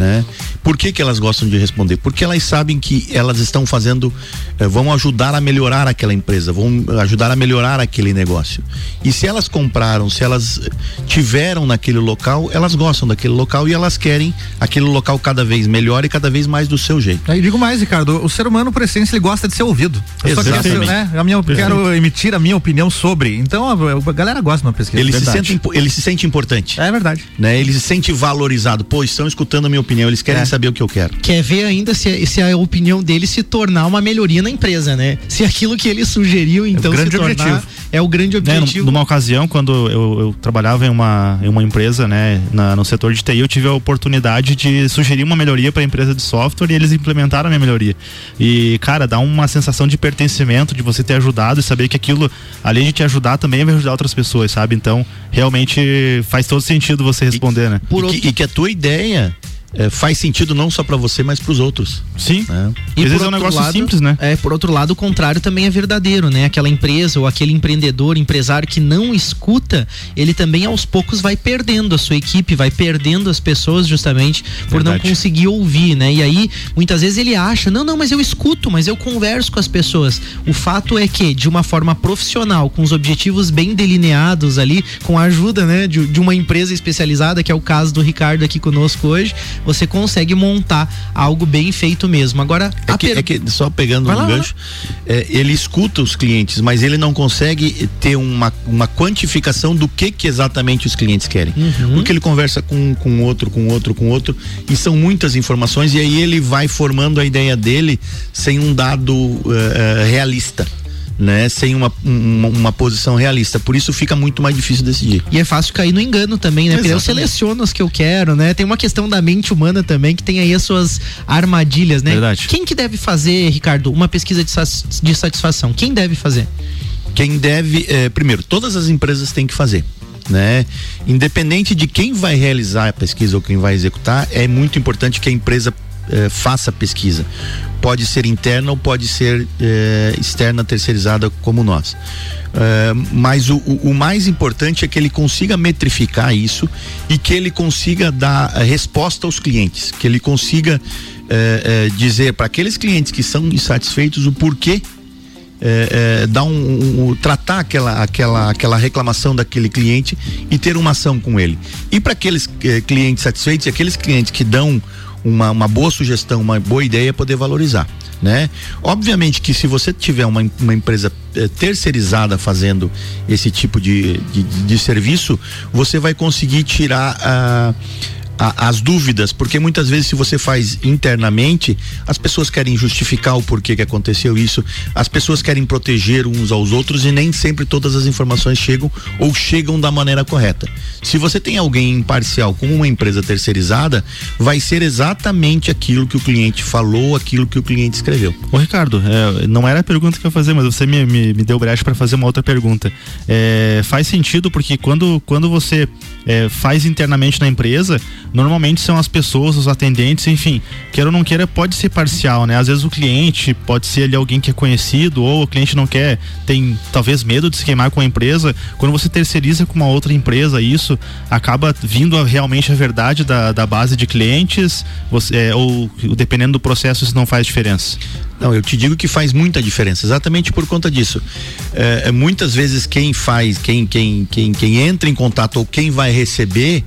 Né? Por que, que elas gostam de responder? Porque elas sabem que elas estão fazendo, eh, vão ajudar a melhorar aquela empresa, vão ajudar a melhorar aquele negócio. E se elas compraram, se elas tiveram naquele local, elas gostam daquele local e elas querem aquele local cada vez melhor e cada vez mais do seu jeito.
Aí digo mais, Ricardo, o ser humano, por essência, ele gosta de ser ouvido. Eu só quero,
Exatamente.
né, a minha, eu quero emitir a minha opinião sobre. Então, a, a galera gosta de uma pesquisa.
Ele se,
verdade.
sente, impo- ele se sente importante.
É verdade.
Né? Ele se sente valorizado. Pô, estão escutando a minha opinião, eles querem
É.
saber o que eu quero.
quer ver ainda se, se a opinião dele se tornar uma melhoria na empresa, né? Se aquilo que ele sugeriu, então,
grande
se tornar
objetivo.
é o grande
Né,
objetivo.
numa ocasião, quando eu, eu trabalhava em uma, em uma empresa, né, na- no setor de TI, eu tive a oportunidade de sugerir uma melhoria para a empresa de software e eles implementaram a minha melhoria. E, cara, dá uma sensação de pertencimento, de você ter ajudado e saber que aquilo, além de te ajudar, também vai ajudar outras pessoas, sabe? Então, realmente faz todo sentido você responder, né?
Por
e,
outro-
que, e que a tua ideia é, faz sentido não só para você, mas para os outros.
Sim.
Né?
E por é um negócio lado, simples, né? É, por outro lado, o contrário também é verdadeiro, né? Aquela empresa ou aquele empreendedor, empresário que não escuta, ele também aos poucos vai perdendo a sua equipe, vai perdendo as pessoas justamente por Verdade. não conseguir ouvir, né? E aí, muitas vezes ele acha, não, não, mas eu escuto, mas eu converso com as pessoas. O fato é que, de uma forma profissional, com os objetivos bem delineados ali, com a ajuda, né, de, de uma empresa especializada, que é o caso do Ricardo aqui conosco hoje, você consegue montar algo bem feito mesmo. Agora,
é que, per... é que só pegando Vai um lá, gancho, é, ele escuta os clientes, mas ele não consegue ter uma, uma quantificação do que que exatamente os clientes querem. Uhum. Porque ele conversa com, com outro, com outro, com outro, e são muitas informações, e aí ele vai formando a ideia dele sem um dado uh, realista né? Sem uma, uma, uma, posição realista. Por isso fica muito mais difícil decidir.
E é fácil cair no engano também, né? Porque eu seleciono os que eu quero, né? Tem uma questão da mente humana também que tem aí as suas armadilhas, né?
Verdade.
Quem que deve fazer, Ricardo, uma pesquisa de, de satisfação? Quem deve fazer?
Quem deve, é, primeiro, todas as empresas têm que fazer. Né? Independente de quem vai realizar a pesquisa ou quem vai executar, é muito importante que a empresa eh, faça pesquisa. Pode ser interna ou pode ser eh, externa, terceirizada, como nós. Eh, mas o, o, mais importante é que ele consiga metrificar isso e que ele consiga dar resposta aos clientes, que ele consiga dizer para aqueles clientes que são insatisfeitos o porquê é, é, dar um, um, tratar aquela, aquela, aquela reclamação daquele cliente e ter uma ação com ele. E para aqueles é, clientes satisfeitos, aqueles clientes que dão uma, uma boa sugestão, uma boa ideia, poder valorizar. Né? Obviamente que se você tiver uma, uma empresa eh, terceirizada fazendo esse tipo de, de, de, serviço, você vai conseguir tirar a. Uh, a, as dúvidas, porque muitas vezes se você faz internamente, as pessoas querem justificar o porquê que aconteceu isso, as pessoas querem proteger uns aos outros e nem sempre todas as informações chegam ou chegam da maneira correta. Se você tem alguém imparcial como uma empresa terceirizada, vai ser exatamente aquilo que o cliente falou, aquilo que o cliente escreveu.
Ô Ricardo, é, não era a pergunta que eu ia fazer, mas você me, me, me deu brecha para fazer uma outra pergunta. É, faz sentido porque quando, quando você é, faz internamente na empresa, normalmente são as pessoas, os atendentes, enfim, queira ou não queira, pode ser parcial, né? Às vezes o cliente pode ser ali alguém que é conhecido, ou o cliente não quer, tem talvez medo de se queimar com a empresa. Quando você terceiriza com uma outra empresa, isso acaba vindo a, realmente a verdade da, da base de clientes, você, é, ou dependendo do processo, isso não faz diferença.
Não, eu te digo que faz muita diferença, exatamente por conta disso. É, é, muitas vezes quem faz, quem, quem, quem, quem entra em contato ou quem vai receber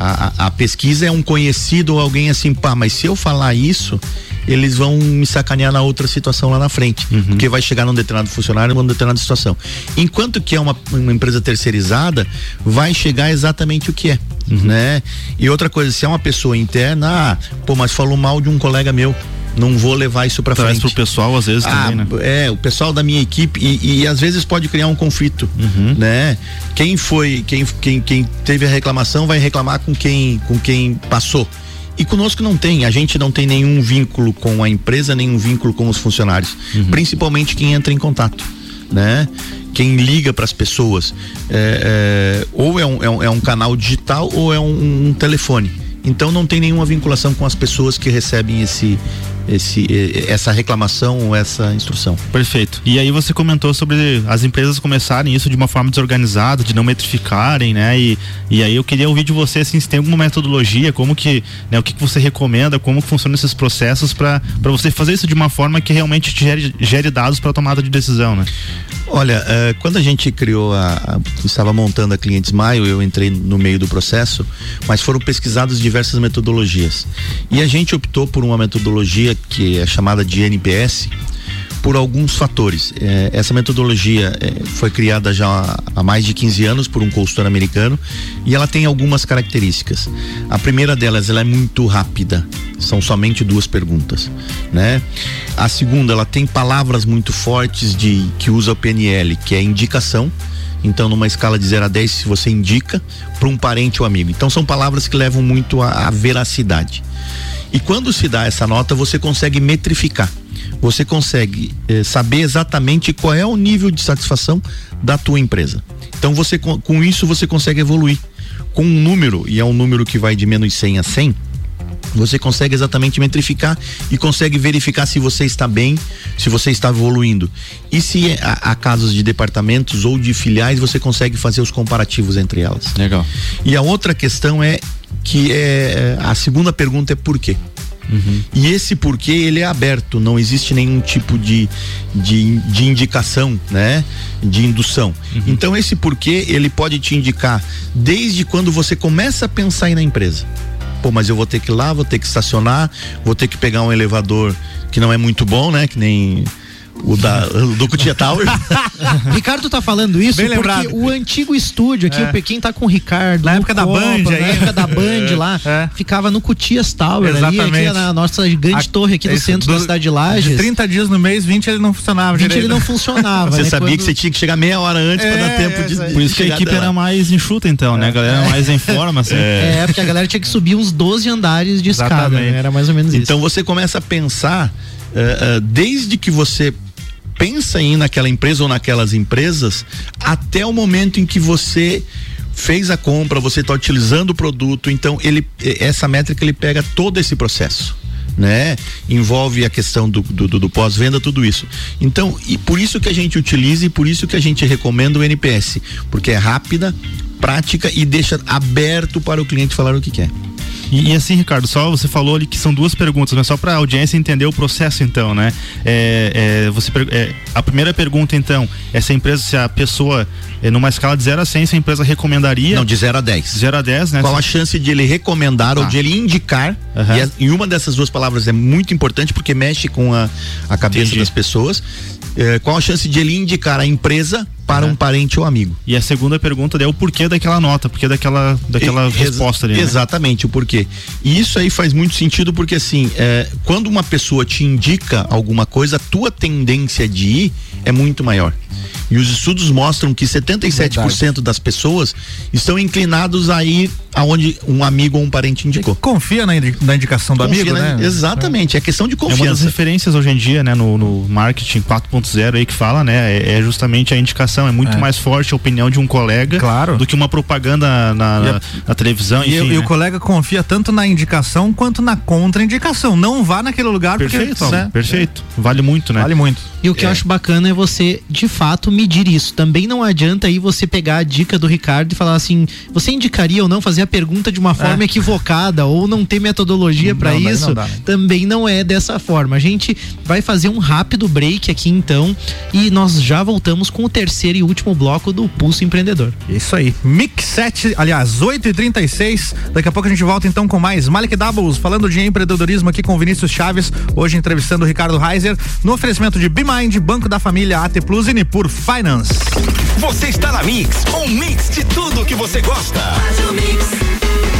a, a, pesquisa é um conhecido ou alguém assim, pá, mas se eu falar isso, eles vão me sacanear na outra situação lá na frente. Uhum. Porque vai chegar num determinado funcionário numa determinada situação. Enquanto que é uma, uma empresa terceirizada, vai chegar exatamente o que é. Uhum. Né? E outra coisa, se é uma pessoa interna, ah, pô, mas falou mal de um colega meu não vou levar isso para frente.
pro pessoal às vezes ah, também, né?
É, o pessoal da minha equipe e, e às vezes pode criar um conflito, uhum. né? Quem foi, quem, quem, quem teve a reclamação vai reclamar com quem, com quem passou. E conosco não tem, a gente não tem nenhum vínculo com a empresa, nenhum vínculo com os funcionários, uhum. principalmente quem entra em contato, né? Quem liga para as pessoas, é, é, ou é um, é um, é, um, canal digital ou é um, um telefone. Então não tem nenhuma vinculação com as pessoas que recebem esse esse, essa reclamação ou essa instrução.
Perfeito. E aí você comentou sobre as empresas começarem isso de uma forma desorganizada, de não metrificarem, né? E, e aí eu queria ouvir de você assim, se tem alguma metodologia, como que, né, o que, que você recomenda, como funcionam esses processos para você fazer isso de uma forma que realmente gere, gere dados para tomada de decisão, né?
Olha, uh, quando a gente criou a, estava montando a Clientes Maio, eu entrei no meio do processo, mas foram pesquisadas diversas metodologias. E a gente optou por uma metodologia que é chamada de NPS, por alguns fatores. É, essa metodologia é, foi criada já há mais de 15 anos por um consultor americano e ela tem algumas características. A primeira delas, ela é muito rápida. São somente duas perguntas, né? A segunda, ela tem palavras muito fortes de que usa o PNL, que é indicação. Então, numa escala de 0 a 10, se você indica para um parente ou amigo. Então, são palavras que levam muito à veracidade. E quando se dá essa nota, você consegue metrificar. Você consegue eh, saber exatamente qual é o nível de satisfação da tua empresa. Então você com isso você consegue evoluir. Com um número, e é um número que vai de menos 100 a 100, você consegue exatamente metrificar e consegue verificar se você está bem, se você está evoluindo. E se há, há, casos de departamentos ou de filiais, você consegue fazer os comparativos entre elas.
Legal.
E a outra questão é que é a segunda pergunta é por quê? Uhum. E esse porquê ele é aberto, não existe nenhum tipo de, de, de indicação, né? De indução. Uhum. Então esse porquê ele pode te indicar desde quando você começa a pensar em na empresa pô, mas eu vou ter que ir lá, vou ter que estacionar, vou ter que pegar um elevador que não é muito bom, né? Que nem o da do Cutia Tower.
Ricardo tá falando isso Bem porque lembrado. o antigo estúdio aqui, é. o Pequim tá com o Ricardo.
Na época Copa, da Band,
na aí. época da Band é. lá, é. ficava no Cutias Tower Exatamente. ali, aqui na nossa grande a, torre aqui no centro do, da cidade de Lages. De
30 dias no mês, 20 ele não funcionava
20 direito. ele não funcionava.
Você né? sabia Quando... que você tinha que chegar meia hora antes é, pra dar tempo de.
Por isso que a equipe era mais enxuta então, né? A galera era mais em forma, assim.
É. porque a galera tinha que subir uns 12 andares de escada, né? Era mais ou menos
então
isso.
Então você começa a pensar, uh, uh, desde que você pensa em ir naquela empresa ou naquelas empresas até o momento em que você fez a compra, você está utilizando o produto, então ele essa métrica ele pega todo esse processo. Né? Envolve a questão do, do, do pós-venda, tudo isso. Então, e por isso que a gente utiliza e por isso que a gente recomenda o NPS, porque é rápida, prática e deixa aberto para o cliente falar o que quer.
E, e, assim, Ricardo, só você falou ali que são duas perguntas, mas só para a audiência entender o processo, então, né? É, é, você, é, a primeira pergunta, então, é se a empresa, se a pessoa, é, numa escala de 0 a 100, se a empresa recomendaria.
Não, de 0 a 10.
0 a 10, né?
Qual a chance de ele recomendar ou tá. de ele indicar? Uhum. E, a, e, uma dessas duas palavras é muito importante porque mexe com a, a cabeça Entendi. das pessoas. É, qual a chance de ele indicar a empresa para um parente ou amigo.
E a segunda pergunta é o porquê daquela nota, porquê daquela, daquela e, resposta ali. Né?
Exatamente, o porquê. E isso aí faz muito sentido porque assim, é, quando uma pessoa te indica alguma coisa, a tua tendência de ir é muito maior. E os estudos mostram que 77% Verdade. das pessoas estão inclinados a ir aonde um amigo ou um parente indicou.
Confia na, na indicação do Confia amigo, na, né?
Exatamente, é. é questão de confiança. É
uma das referências hoje em dia, né, no, no marketing 4.0 aí que fala, né, é, é, justamente a indicação, é muito é. mais forte a opinião de um colega
claro.
do que uma propaganda na, na, na televisão,
e,
enfim,
e
né?
o colega confia tanto na indicação quanto na contraindicação. Não vá naquele lugar
perfeito,
porque,
né? Perfeito. Vale muito, né?
Vale muito.
E o que eu é. acho bacana é você, de fato, medir isso. Também não adianta aí você pegar a dica do Ricardo e falar assim, você indicaria ou não fazer a pergunta de uma forma é. equivocada ou não ter metodologia para isso? Não dá, né? Também não é dessa forma. A gente vai fazer um rápido break aqui então e nós já voltamos com o terceiro e último bloco do Pulso Empreendedor.
Isso aí. Mix 7, aliás, 8h36. Daqui a pouco a gente volta então com mais Malik Doubles, falando de empreendedorismo aqui com Vinícius Chaves, hoje entrevistando o Ricardo Reiser, no oferecimento de BeMind, Banco da Família, AT Plus e Nipur Finance.
Você está na Mix, um mix de tudo que você gosta. Faz o mix.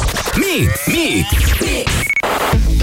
Mix, mix, mix.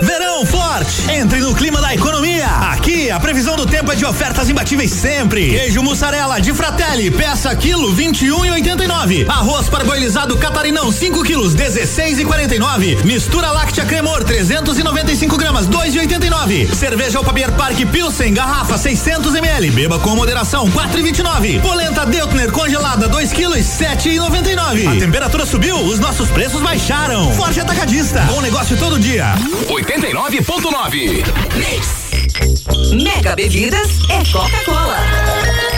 Verão forte, entre no clima da economia. Aqui a previsão do tempo é de ofertas imbatíveis sempre. Queijo mussarela de Fratelli, peça quilo 21 e 89. Arroz parboilizado catarinão 5 quilos 16 e 49. Mistura láctea cremor 395 gramas 2 e 89. Cerveja Alpabier Park Pilsen garrafa 600 ml. Beba com moderação 4 e 29. Polenta Deutner congelada 2 quilos 7 e 99. A temperatura subiu, os nossos preços baixaram. Forte atacadista. Bom negócio todo dia.
89.9.
Mega Bebidas é Coca-Cola.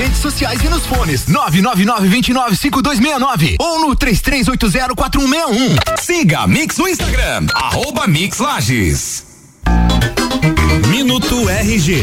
redes sociais e nos fones 999-295269 ou no 33804161.
Siga Mix no Instagram, arroba Mix Lages.
Minuto RG.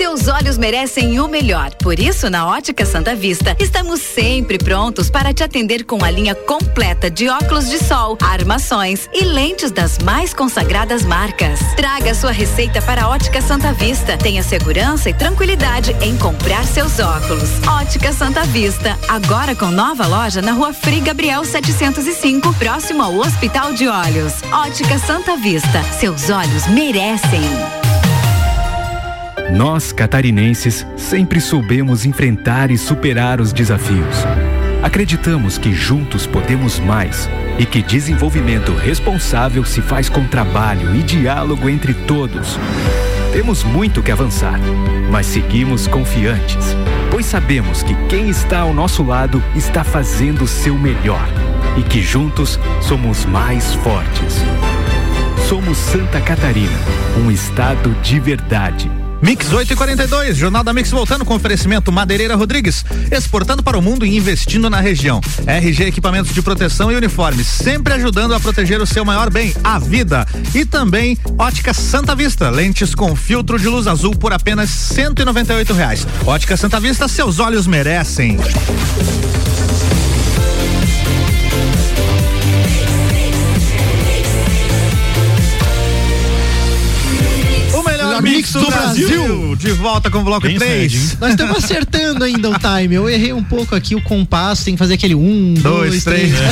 Seus olhos merecem o melhor. Por isso, na Ótica Santa Vista, estamos sempre prontos para te atender com a linha completa de óculos de sol, armações e lentes das mais consagradas marcas. Traga sua receita para a Ótica Santa Vista. Tenha segurança e tranquilidade em comprar seus óculos. Ótica Santa Vista, agora com nova loja na Rua Frei Gabriel 705, próximo ao Hospital de Olhos. Ótica Santa Vista, seus olhos merecem.
Nós, catarinenses, sempre soubemos enfrentar e superar os desafios. Acreditamos que juntos podemos mais e que desenvolvimento responsável se faz com trabalho e diálogo entre todos. Temos muito que avançar, mas seguimos confiantes, pois sabemos que quem está ao nosso lado está fazendo o seu melhor e que juntos somos mais fortes. Somos Santa Catarina, um estado de verdade.
Mix 8 e 42, Jornal da Mix voltando com oferecimento Madeireira Rodrigues, exportando para o mundo e investindo na região. RG Equipamentos de Proteção e Uniformes, sempre ajudando a proteger o seu maior bem, a vida. E também Ótica Santa Vista, lentes com filtro de luz azul por apenas 198 reais. Ótica Santa Vista, seus olhos merecem. Melhor mix do, Brasil. De volta com o bloco
Bem
3.
cedinho. Nós estamos acertando ainda o time. Eu errei um pouco aqui o compasso, tem que fazer aquele um, dois,
Dois,
três.
três.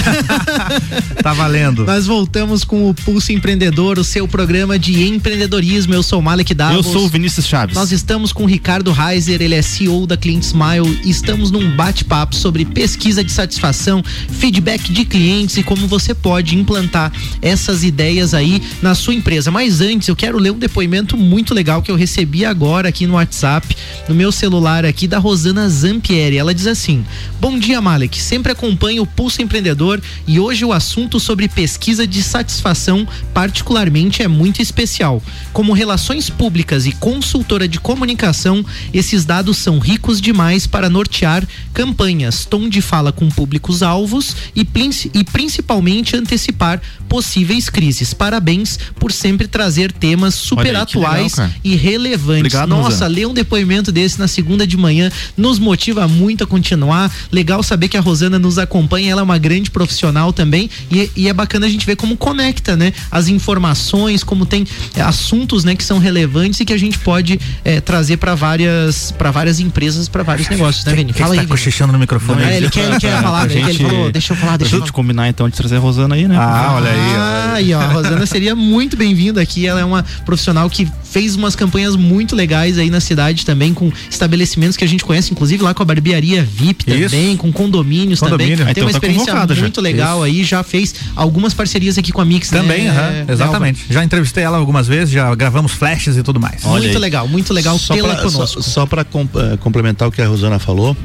tá valendo.
Nós voltamos com o Pulso Empreendedor, o seu programa de empreendedorismo. Eu sou o Malek Davos.
Eu sou o Vinícius Chaves.
Nós estamos com o Ricardo Reiser, ele é CEO da Client Smile. Estamos num bate-papo sobre pesquisa de satisfação, feedback de clientes e como você pode implantar essas ideias aí na sua empresa. Mas antes, eu quero ler um depoimento muito legal que eu recebi agora aqui no WhatsApp, no meu celular aqui, da Rosana Zampieri. Ela diz assim: Bom dia, Malek. Sempre acompanho o Pulso Empreendedor e hoje o assunto sobre pesquisa de satisfação, particularmente, é muito especial. Como relações públicas e consultora de comunicação, esses dados são ricos demais para nortear campanhas, tom de fala com públicos-alvos e, e principalmente antecipar possíveis crises. Parabéns por sempre trazer temas super aí, atuais legal, e relevantes. Obrigado, Nossa, ler um depoimento desse na segunda de manhã nos motiva muito a continuar. Legal saber que a Rosana nos acompanha, ela é uma grande profissional também e, e é bacana a gente ver como conecta, né? As informações, como tem é, assuntos, né, que são relevantes e que a gente pode é, trazer para várias para várias empresas, para vários negócios, né, Vini?
Fala aí. Tá cochichando no microfone.
Não, é, ele quer, ele quer falar, gente, ele falou, deixa eu falar, deixa eu
falar. combinar então de trazer a Rosana aí, né?
Ah, olha aí.
Ah, aí, ó, a Rosana seria muito bem-vinda aqui, ela é uma profissional que fez umas campanhas muito legais aí na cidade também, com estabelecimentos que a gente conhece, inclusive lá com a barbearia VIP também, Isso. com condomínios Condomínio. também. Tem uma então tá experiência muito já. legal Isso. aí, já fez algumas parcerias aqui com a Mix,
né? Também, né? é, exatamente. Já entrevistei ela algumas vezes, já gravamos flashes e tudo mais.
Olha muito aí. legal, muito legal
só tê-la conosco. Só, só para uh, complementar o que a Rosana falou,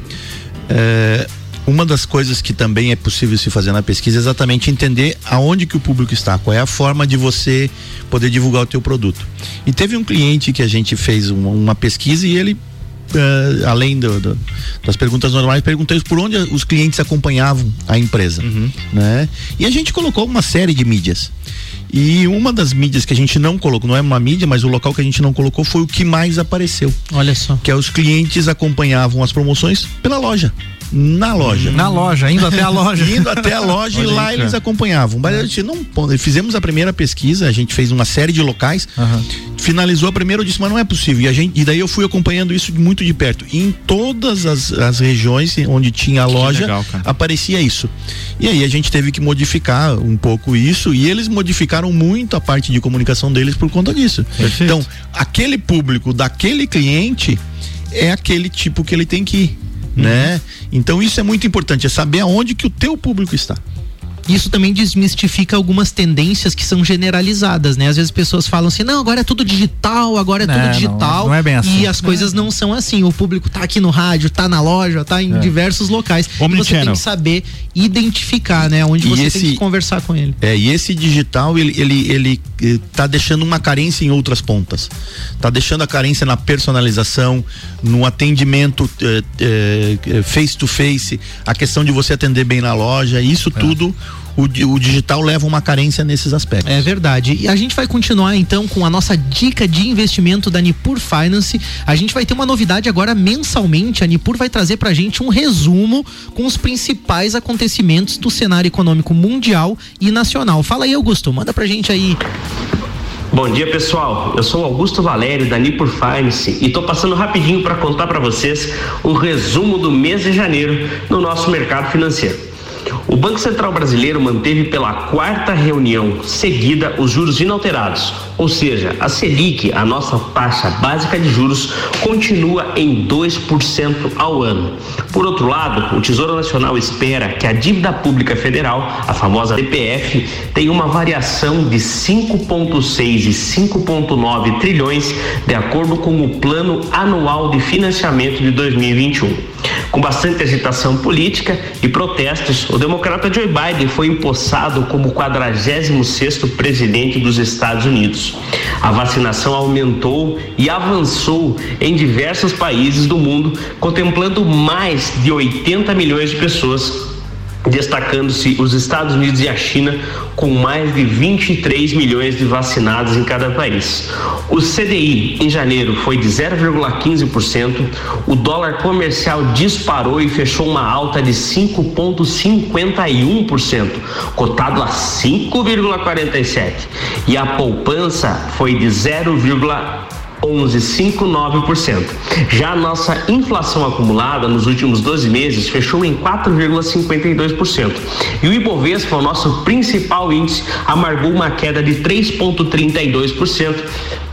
é, uma das coisas que também é possível se fazer na pesquisa é exatamente entender aonde que o público está, qual é a forma de você poder divulgar o teu produto. E teve um cliente que a gente fez uma, uma pesquisa e ele Uh, além do, do, das perguntas normais, perguntei por onde os clientes acompanhavam a empresa, uhum. né? E a gente colocou uma série de mídias. E uma das mídias que a gente não colocou, não é uma mídia, mas o local que a gente não colocou foi o que mais apareceu.
Olha só.
Que é os clientes acompanhavam as promoções pela loja na loja.
Na loja, indo até a loja.
indo até a loja e lá eles acompanhavam. Mas a gente não fizemos a primeira pesquisa, a gente fez uma série de locais, uhum. finalizou a primeira, eu disse, mas não é possível. E, a gente, e daí eu fui acompanhando isso muito de perto. E em todas as, as regiões onde tinha a loja, legal, aparecia isso. E aí a gente teve que modificar um pouco isso e eles modificaram muito a parte de comunicação deles por conta disso. Perfeito. Então, aquele público daquele cliente é aquele tipo que ele tem que ir né? Então isso é muito importante, é saber aonde que o teu público está.
Isso também desmistifica algumas tendências que são generalizadas, né? Às vezes pessoas falam assim, não, agora é tudo digital, agora é tudo é, digital. Não,
não, é bem assim.
E as coisas não são assim. O público tá aqui no rádio, tá na loja, tá em é. diversos locais. Omni e você tem que saber identificar, né? Onde e você esse, tem que conversar com ele.
É, e esse digital, ele, ele, ele, ele tá deixando uma carência em outras pontas. Tá deixando a carência na personalização, no atendimento é, é, face to face, a questão de você atender bem na loja, isso é. tudo o, o digital leva uma carência nesses aspectos.
É verdade. E a gente vai continuar então com a nossa dica de investimento da Nipur Finance. A gente vai ter uma novidade agora mensalmente. A Nipur vai trazer pra gente um resumo com os principais acontecimentos do cenário econômico mundial e nacional. Fala aí, Augusto, manda pra gente aí.
Bom dia pessoal, eu sou Augusto Valério da Nipur Finance e estou passando rapidinho para contar para vocês o resumo do mês de janeiro no nosso mercado financeiro. O Banco Central Brasileiro manteve pela quarta reunião seguida os juros inalterados, ou seja, a Selic, a nossa taxa básica de juros, continua em 2% ao ano. Por outro lado, o Tesouro Nacional espera que a dívida pública federal, a famosa DPF, tenha uma variação de 5,6 e 5,9 trilhões, de acordo com o Plano Anual de Financiamento de 2021. Com bastante agitação política e protestos, o democrata Joe Biden foi empossado como 46º presidente dos Estados Unidos. A vacinação aumentou e avançou em diversos países do mundo, contemplando mais de 80 milhões de pessoas destacando-se os Estados Unidos e a China com mais de 23 milhões de vacinados em cada país. O CDI em janeiro foi de 0,15%, o dólar comercial disparou e fechou uma alta de 5,51%, cotado a 5,47%, e a poupança foi de 0, 11,59%. Já a nossa inflação acumulada nos últimos 12 meses fechou em 4,52%. E o Ibovespa, o nosso principal índice, amargou uma queda de 3,32%,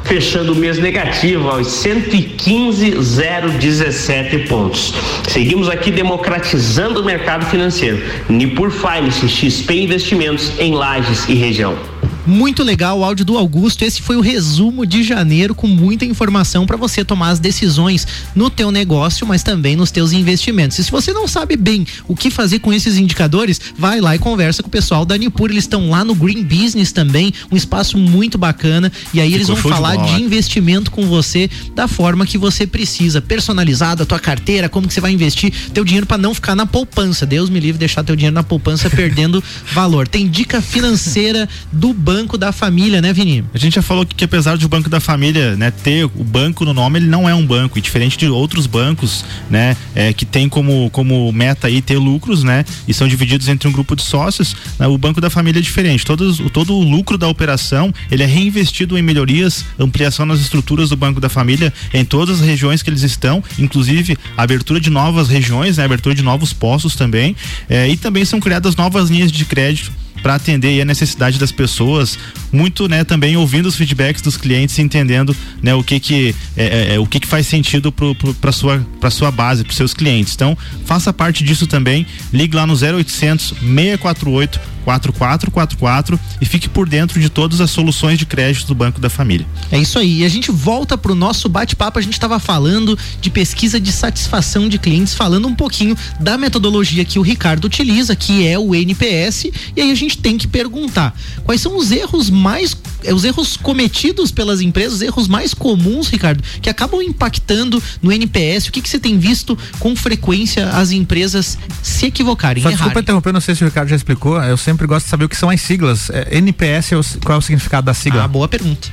fechando o mês negativo aos 115,017 pontos. Seguimos aqui democratizando o mercado financeiro. Nipur Finance XP Investimentos em Lages e região.
Muito legal o áudio do Augusto. Esse foi o resumo de janeiro com muita informação para você tomar as decisões no teu negócio, mas também nos teus investimentos. E se você não sabe bem o que fazer com esses indicadores, vai lá e conversa com o pessoal da Nipur. Eles estão lá no Green Business também, um espaço muito bacana. E aí eles
Ficou
vão
de
falar
bola.
de investimento com você da forma que você precisa, personalizado a tua carteira, como que você vai investir teu dinheiro para não ficar na poupança. Deus me livre de deixar teu dinheiro na poupança perdendo valor. Tem dica financeira do Banco da Família, né, Vini?
A gente já falou que, que apesar de o Banco da Família, né, ter o banco no nome, ele não é um banco. E diferente de outros bancos, né, é, que tem como, como meta aí ter lucros, né, e são divididos entre um grupo de sócios, né, o Banco da Família é diferente. Todos, todo o lucro da operação, ele é reinvestido em melhorias, ampliação nas estruturas do Banco da Família em todas as regiões que eles estão, inclusive abertura de novas regiões, né, abertura de novos postos também, é, e também são criadas novas linhas de crédito para atender a necessidade das pessoas, muito, né, também ouvindo os feedbacks dos clientes entendendo, né, o que que é, é, é, o que que faz sentido para sua para sua base, para seus clientes. Então, faça parte disso também. Ligue lá no 0800 648 4444 e fique por dentro de todas as soluções de crédito do Banco da Família.
É isso aí. E a gente volta pro nosso bate-papo. A gente estava falando de pesquisa de satisfação de clientes, falando um pouquinho da metodologia que o Ricardo utiliza, que é o NPS. E aí a gente tem que perguntar: quais são os erros mais. eh, Os erros cometidos pelas empresas, os erros mais comuns, Ricardo, que acabam impactando no NPS. O que, que você tem visto com frequência as empresas se equivocarem?
Só desculpa interromper, não sei se o Ricardo já explicou. Eu sempre gosto de saber o que são as siglas. É, NPS, é o- qual é o significado da sigla?
Ah, boa pergunta.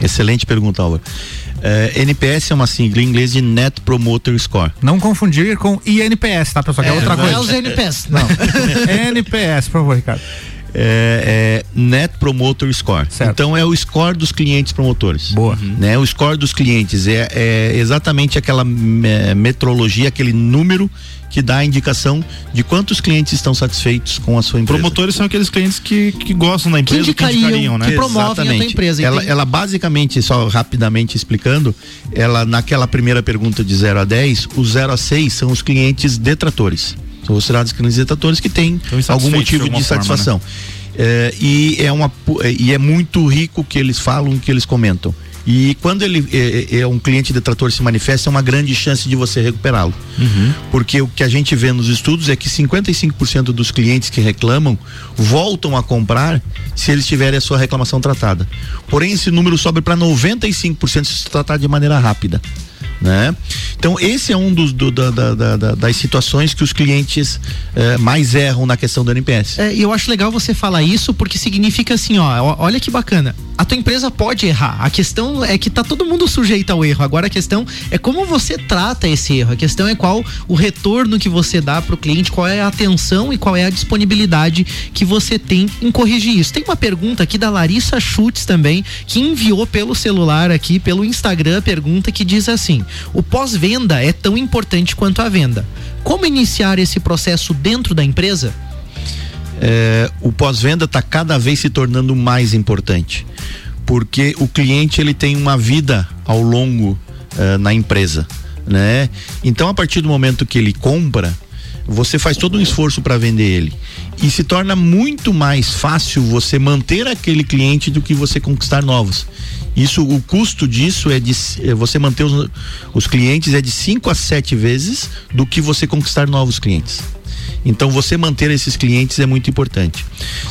Excelente pergunta, Álvaro. É, NPS é uma sigla em inglês de Net Promoter Score.
Não confundir com INPS, tá, pessoal? Que é, outra
não
coisa.
é os NPS.
Não. NPS, por favor, Ricardo.
É, é Net Promoter Score. Então é o score dos clientes promotores.
Boa.
Né? O score dos clientes é, é exatamente aquela metrologia, aquele número que dá a indicação de quantos clientes estão satisfeitos com a sua empresa.
Promotores são aqueles clientes que, que gostam da empresa, que indicariam, né?
Exatamente. Ela, ela basicamente, só rapidamente explicando, ela naquela primeira pergunta de 0 a 10, o 0 a 6 são os clientes detratores. São considerados clientes detratores que têm algum motivo
de
de,
alguma forma,
satisfação. É, e, é uma, é, e é muito rico o que eles falam, o que eles comentam. E quando ele é, é um cliente detrator se manifesta, é uma grande chance de você recuperá-lo. Porque o que a gente vê nos estudos é que 55% dos clientes que reclamam voltam a comprar se eles tiverem a sua reclamação tratada. Porém, esse número sobe para 95% se se tratar de maneira rápida. Né? Então, esse é um dos do- da- da- da- da- das situações que os clientes eh, mais erram na questão do NPS.
É, eu acho legal você falar isso porque significa assim, ó, olha que bacana. A tua empresa pode errar. A questão é que tá todo mundo sujeito ao erro. Agora a questão é como você trata esse erro. A questão é qual o retorno que você dá pro cliente, qual é a atenção e qual é a disponibilidade que você tem em corrigir isso. Tem uma pergunta aqui da Larissa Schutz também, que enviou pelo celular aqui, pelo Instagram, pergunta que diz assim: "O pós-venda é tão importante quanto a venda. Como iniciar esse processo dentro da empresa?"
É, o pós-venda está cada vez se tornando mais importante, porque o cliente ele tem uma vida ao longo eh, na empresa, né? Então a partir do momento que ele compra, você faz todo um esforço para vender ele e se torna muito mais fácil você manter aquele cliente do que você conquistar novos. Isso, o custo disso é de eh, você manter os, os clientes é de 5 a 7 vezes do que você conquistar novos clientes. Então você manter esses clientes é muito importante.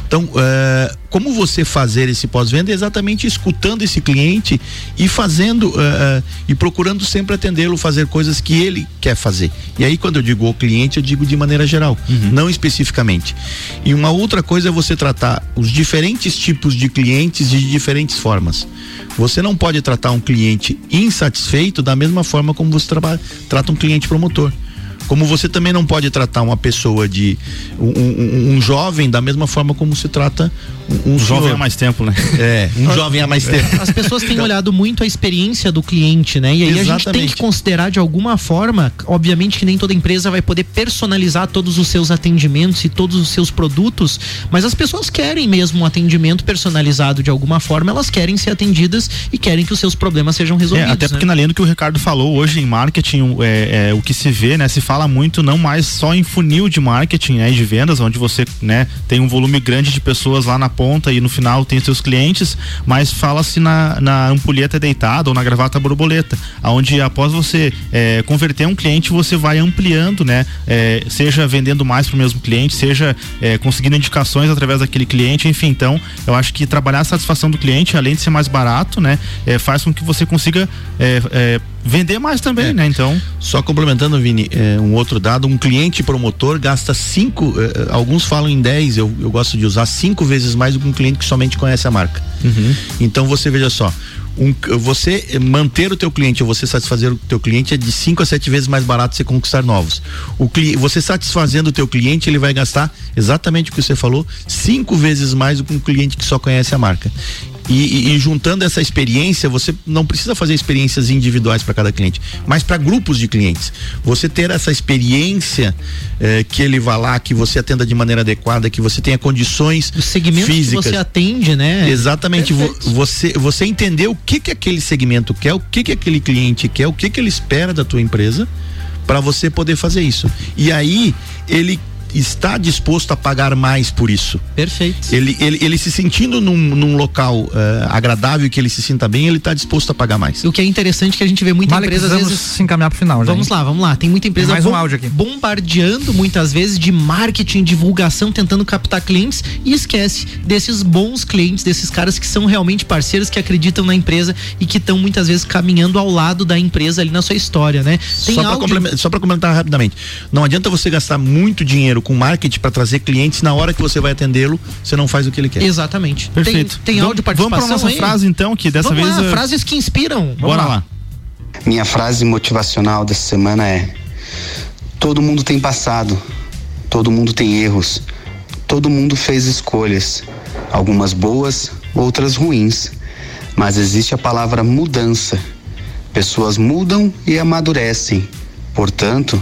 Então, eh, como você fazer esse pós-venda é exatamente escutando esse cliente e fazendo eh, eh, e procurando sempre atendê-lo, fazer coisas que ele quer fazer. E aí, quando eu digo o cliente, eu digo de maneira geral, não especificamente. E uma outra coisa é você tratar os diferentes tipos de clientes de diferentes formas. Você não pode tratar um cliente insatisfeito da mesma forma como você traba- trata um cliente promotor. Como você também não pode tratar uma pessoa de um, um- um jovem da mesma forma como se trata um, um
jovem
senhor.
há mais tempo, né?
É, um jovem há mais tempo.
As pessoas têm olhado muito a experiência do cliente, né? E aí a gente tem
Exatamente.
que considerar de alguma forma, obviamente que nem toda empresa vai poder personalizar todos os seus atendimentos e todos os seus produtos, mas as pessoas querem mesmo um atendimento personalizado de alguma forma, elas querem ser atendidas e querem que os seus problemas sejam
É,
resolvidos.
até porque
né?
na linha do que o Ricardo falou hoje em marketing, o- é, é, o que se vê, né, se fala muito não mais só em funil de marketing, né, e de vendas, onde você, né, tem um volume grande de pessoas lá na ponta e no final tem seus clientes, mas fala-se na, na ampulheta deitada ou na gravata borboleta, aonde após você é, converter um cliente, você vai ampliando, né? É, seja vendendo mais para o mesmo cliente, seja é, conseguindo indicações através daquele cliente, enfim. Então, eu acho que trabalhar a satisfação do cliente, além de ser mais barato, né? Faz com que você consiga vender mais também,
É.
né? Então.
Só complementando, Vini, é, um outro dado, um cliente promotor gasta cinco, é, é, alguns falam em 10, eu, eu gosto de usar cinco vezes mais do que um cliente que somente conhece a marca. Então você veja só, um, você manter o teu cliente ou você satisfazer o teu cliente é de 5 a 7 vezes mais barato você conquistar novos. O cli, você satisfazendo o teu cliente, ele vai gastar exatamente o que você falou, cinco vezes mais do que um cliente que só conhece a marca. E, e- e juntando essa experiência, você não precisa fazer experiências individuais para cada cliente, mas para grupos de clientes. Você ter essa experiência eh, que ele vá lá, que você atenda de maneira adequada, que você tenha condições
segmento que
físicas.
você atende, né?
Exatamente. Vo-. Você, você entender o que que aquele segmento quer, o que que aquele cliente quer, o que que ele espera da tua empresa, para você poder fazer isso. E aí ele está disposto a pagar mais por isso.
Perfeito.
Ele, ele, ele se sentindo num, num local eh, agradável que ele se sinta bem, ele está disposto a pagar mais.
O que é interessante é que a gente vê muita
Malik,
empresa às vezes
se encaminhar pro final já,
Vamos
hein?
lá, vamos lá. Tem muita empresa
Mais um áudio aqui.
bombardeando muitas vezes de marketing, divulgação, tentando captar clientes e esquece desses bons clientes, desses caras que são realmente parceiros, que acreditam na empresa e que estão muitas vezes caminhando ao lado da empresa ali na sua história, né? Tem
Só para
áudio-
complementar, complementar rapidamente. Não adianta você gastar muito dinheiro com marketing para trazer clientes na hora que você vai atendê-lo, você não faz o que ele quer.
Exatamente.
Perfeito.
Tem, tem
Vamos-
áudio
vamos pra
participação
nossa
aí?
frase, então, que dessa
Vamos
vez,
Lá,
eh,
frases que inspiram. Vamos
Bora lá.
Minha frase motivacional dessa semana é: Todo mundo tem passado, todo mundo tem erros, todo mundo fez escolhas, algumas boas, outras ruins, mas existe a palavra mudança. Pessoas mudam e amadurecem. Portanto,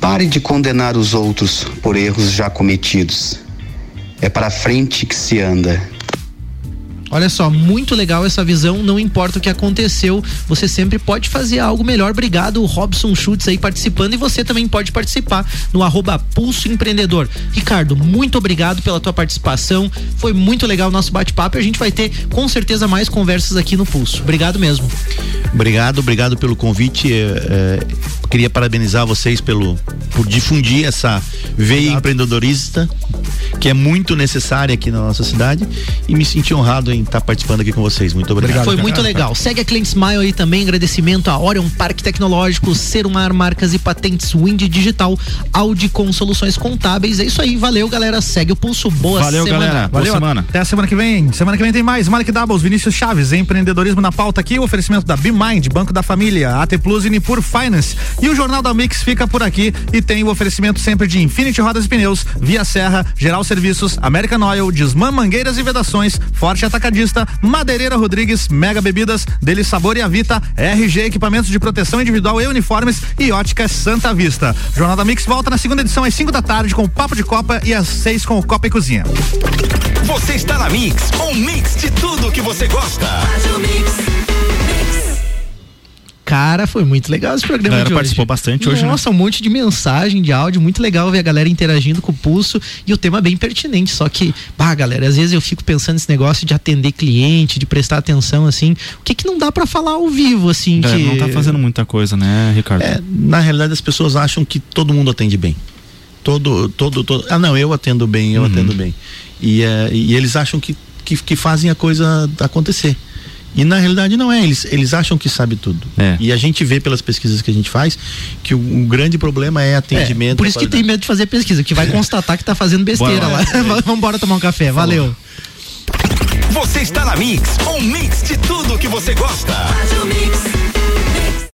pare de condenar os outros por erros já cometidos. É para frente que se anda.
Olha só, muito legal essa visão, não importa o que aconteceu, você sempre pode fazer algo melhor. Obrigado, Robson Schutz aí participando e você também pode participar no arroba Pulso Empreendedor. Ricardo, muito obrigado pela tua participação, foi muito legal o nosso bate-papo e a gente vai ter com certeza mais conversas aqui no Pulso. Obrigado mesmo.
Obrigado, obrigado pelo convite. é, é, queria parabenizar vocês pelo por difundir essa veia empreendedorista que é muito necessária aqui na nossa cidade e me senti honrado em estar participando aqui com vocês. Muito obrigado.
Foi muito legal. Segue a Client Smile aí também. Agradecimento a Orion Parque Tecnológico, Serumar Marcas e Patentes, Wind Digital, Audi com soluções contábeis. É isso aí. Valeu, galera. Segue o pulso. Boa semana.
Valeu, Até a semana que vem. Semana que vem tem mais. Malik Doubles, Vinícius Chaves, empreendedorismo na pauta aqui. O oferecimento da BeMind, Banco da Família, AT Plus e Nipur Finance. E o Jornal da Mix fica por aqui e tem o oferecimento sempre de Infinity Rodas e Pneus, Via Serra, Geral Serviços, American Oil, Desmã Mangueiras e Vedações, Forte Atacadista, Madeireira Rodrigues, Mega Bebidas, Dele Sabor e Avita, RG Equipamentos de Proteção Individual e Uniformes e Ótica Santa Vista. O Jornal da Mix volta na segunda edição às 5 da tarde com o Papo de Copa e às 6 com o Copa e Cozinha.
Você está na Mix, um mix de tudo que você gosta.
Cara, foi muito legal esse programa
A galera
de hoje.
participou bastante hoje, né?
Nossa, um monte de mensagem, de áudio, muito legal ver a galera interagindo com o pulso e o tema bem pertinente. Só que, bah, galera, às vezes eu fico pensando nesse negócio de atender cliente, de prestar atenção, assim. O que que não dá pra falar ao vivo, assim?
Galera,
que...
não tá fazendo muita coisa, né, Ricardo?
É, na realidade as pessoas acham que todo mundo atende bem. Todo, todo, todo. Ah, não, eu atendo bem, eu atendo bem. E, é, e eles acham que, que, que fazem a coisa acontecer. E na realidade não é, eles, eles acham que sabe tudo. E a gente vê pelas pesquisas que a gente faz que o, o grande problema é atendimento.
É, por isso que tem medo de fazer pesquisa, que vai constatar que tá fazendo besteira
lá.
Vamos embora tomar um café. Valeu.
Você está na Mix, um mix de tudo que você gosta.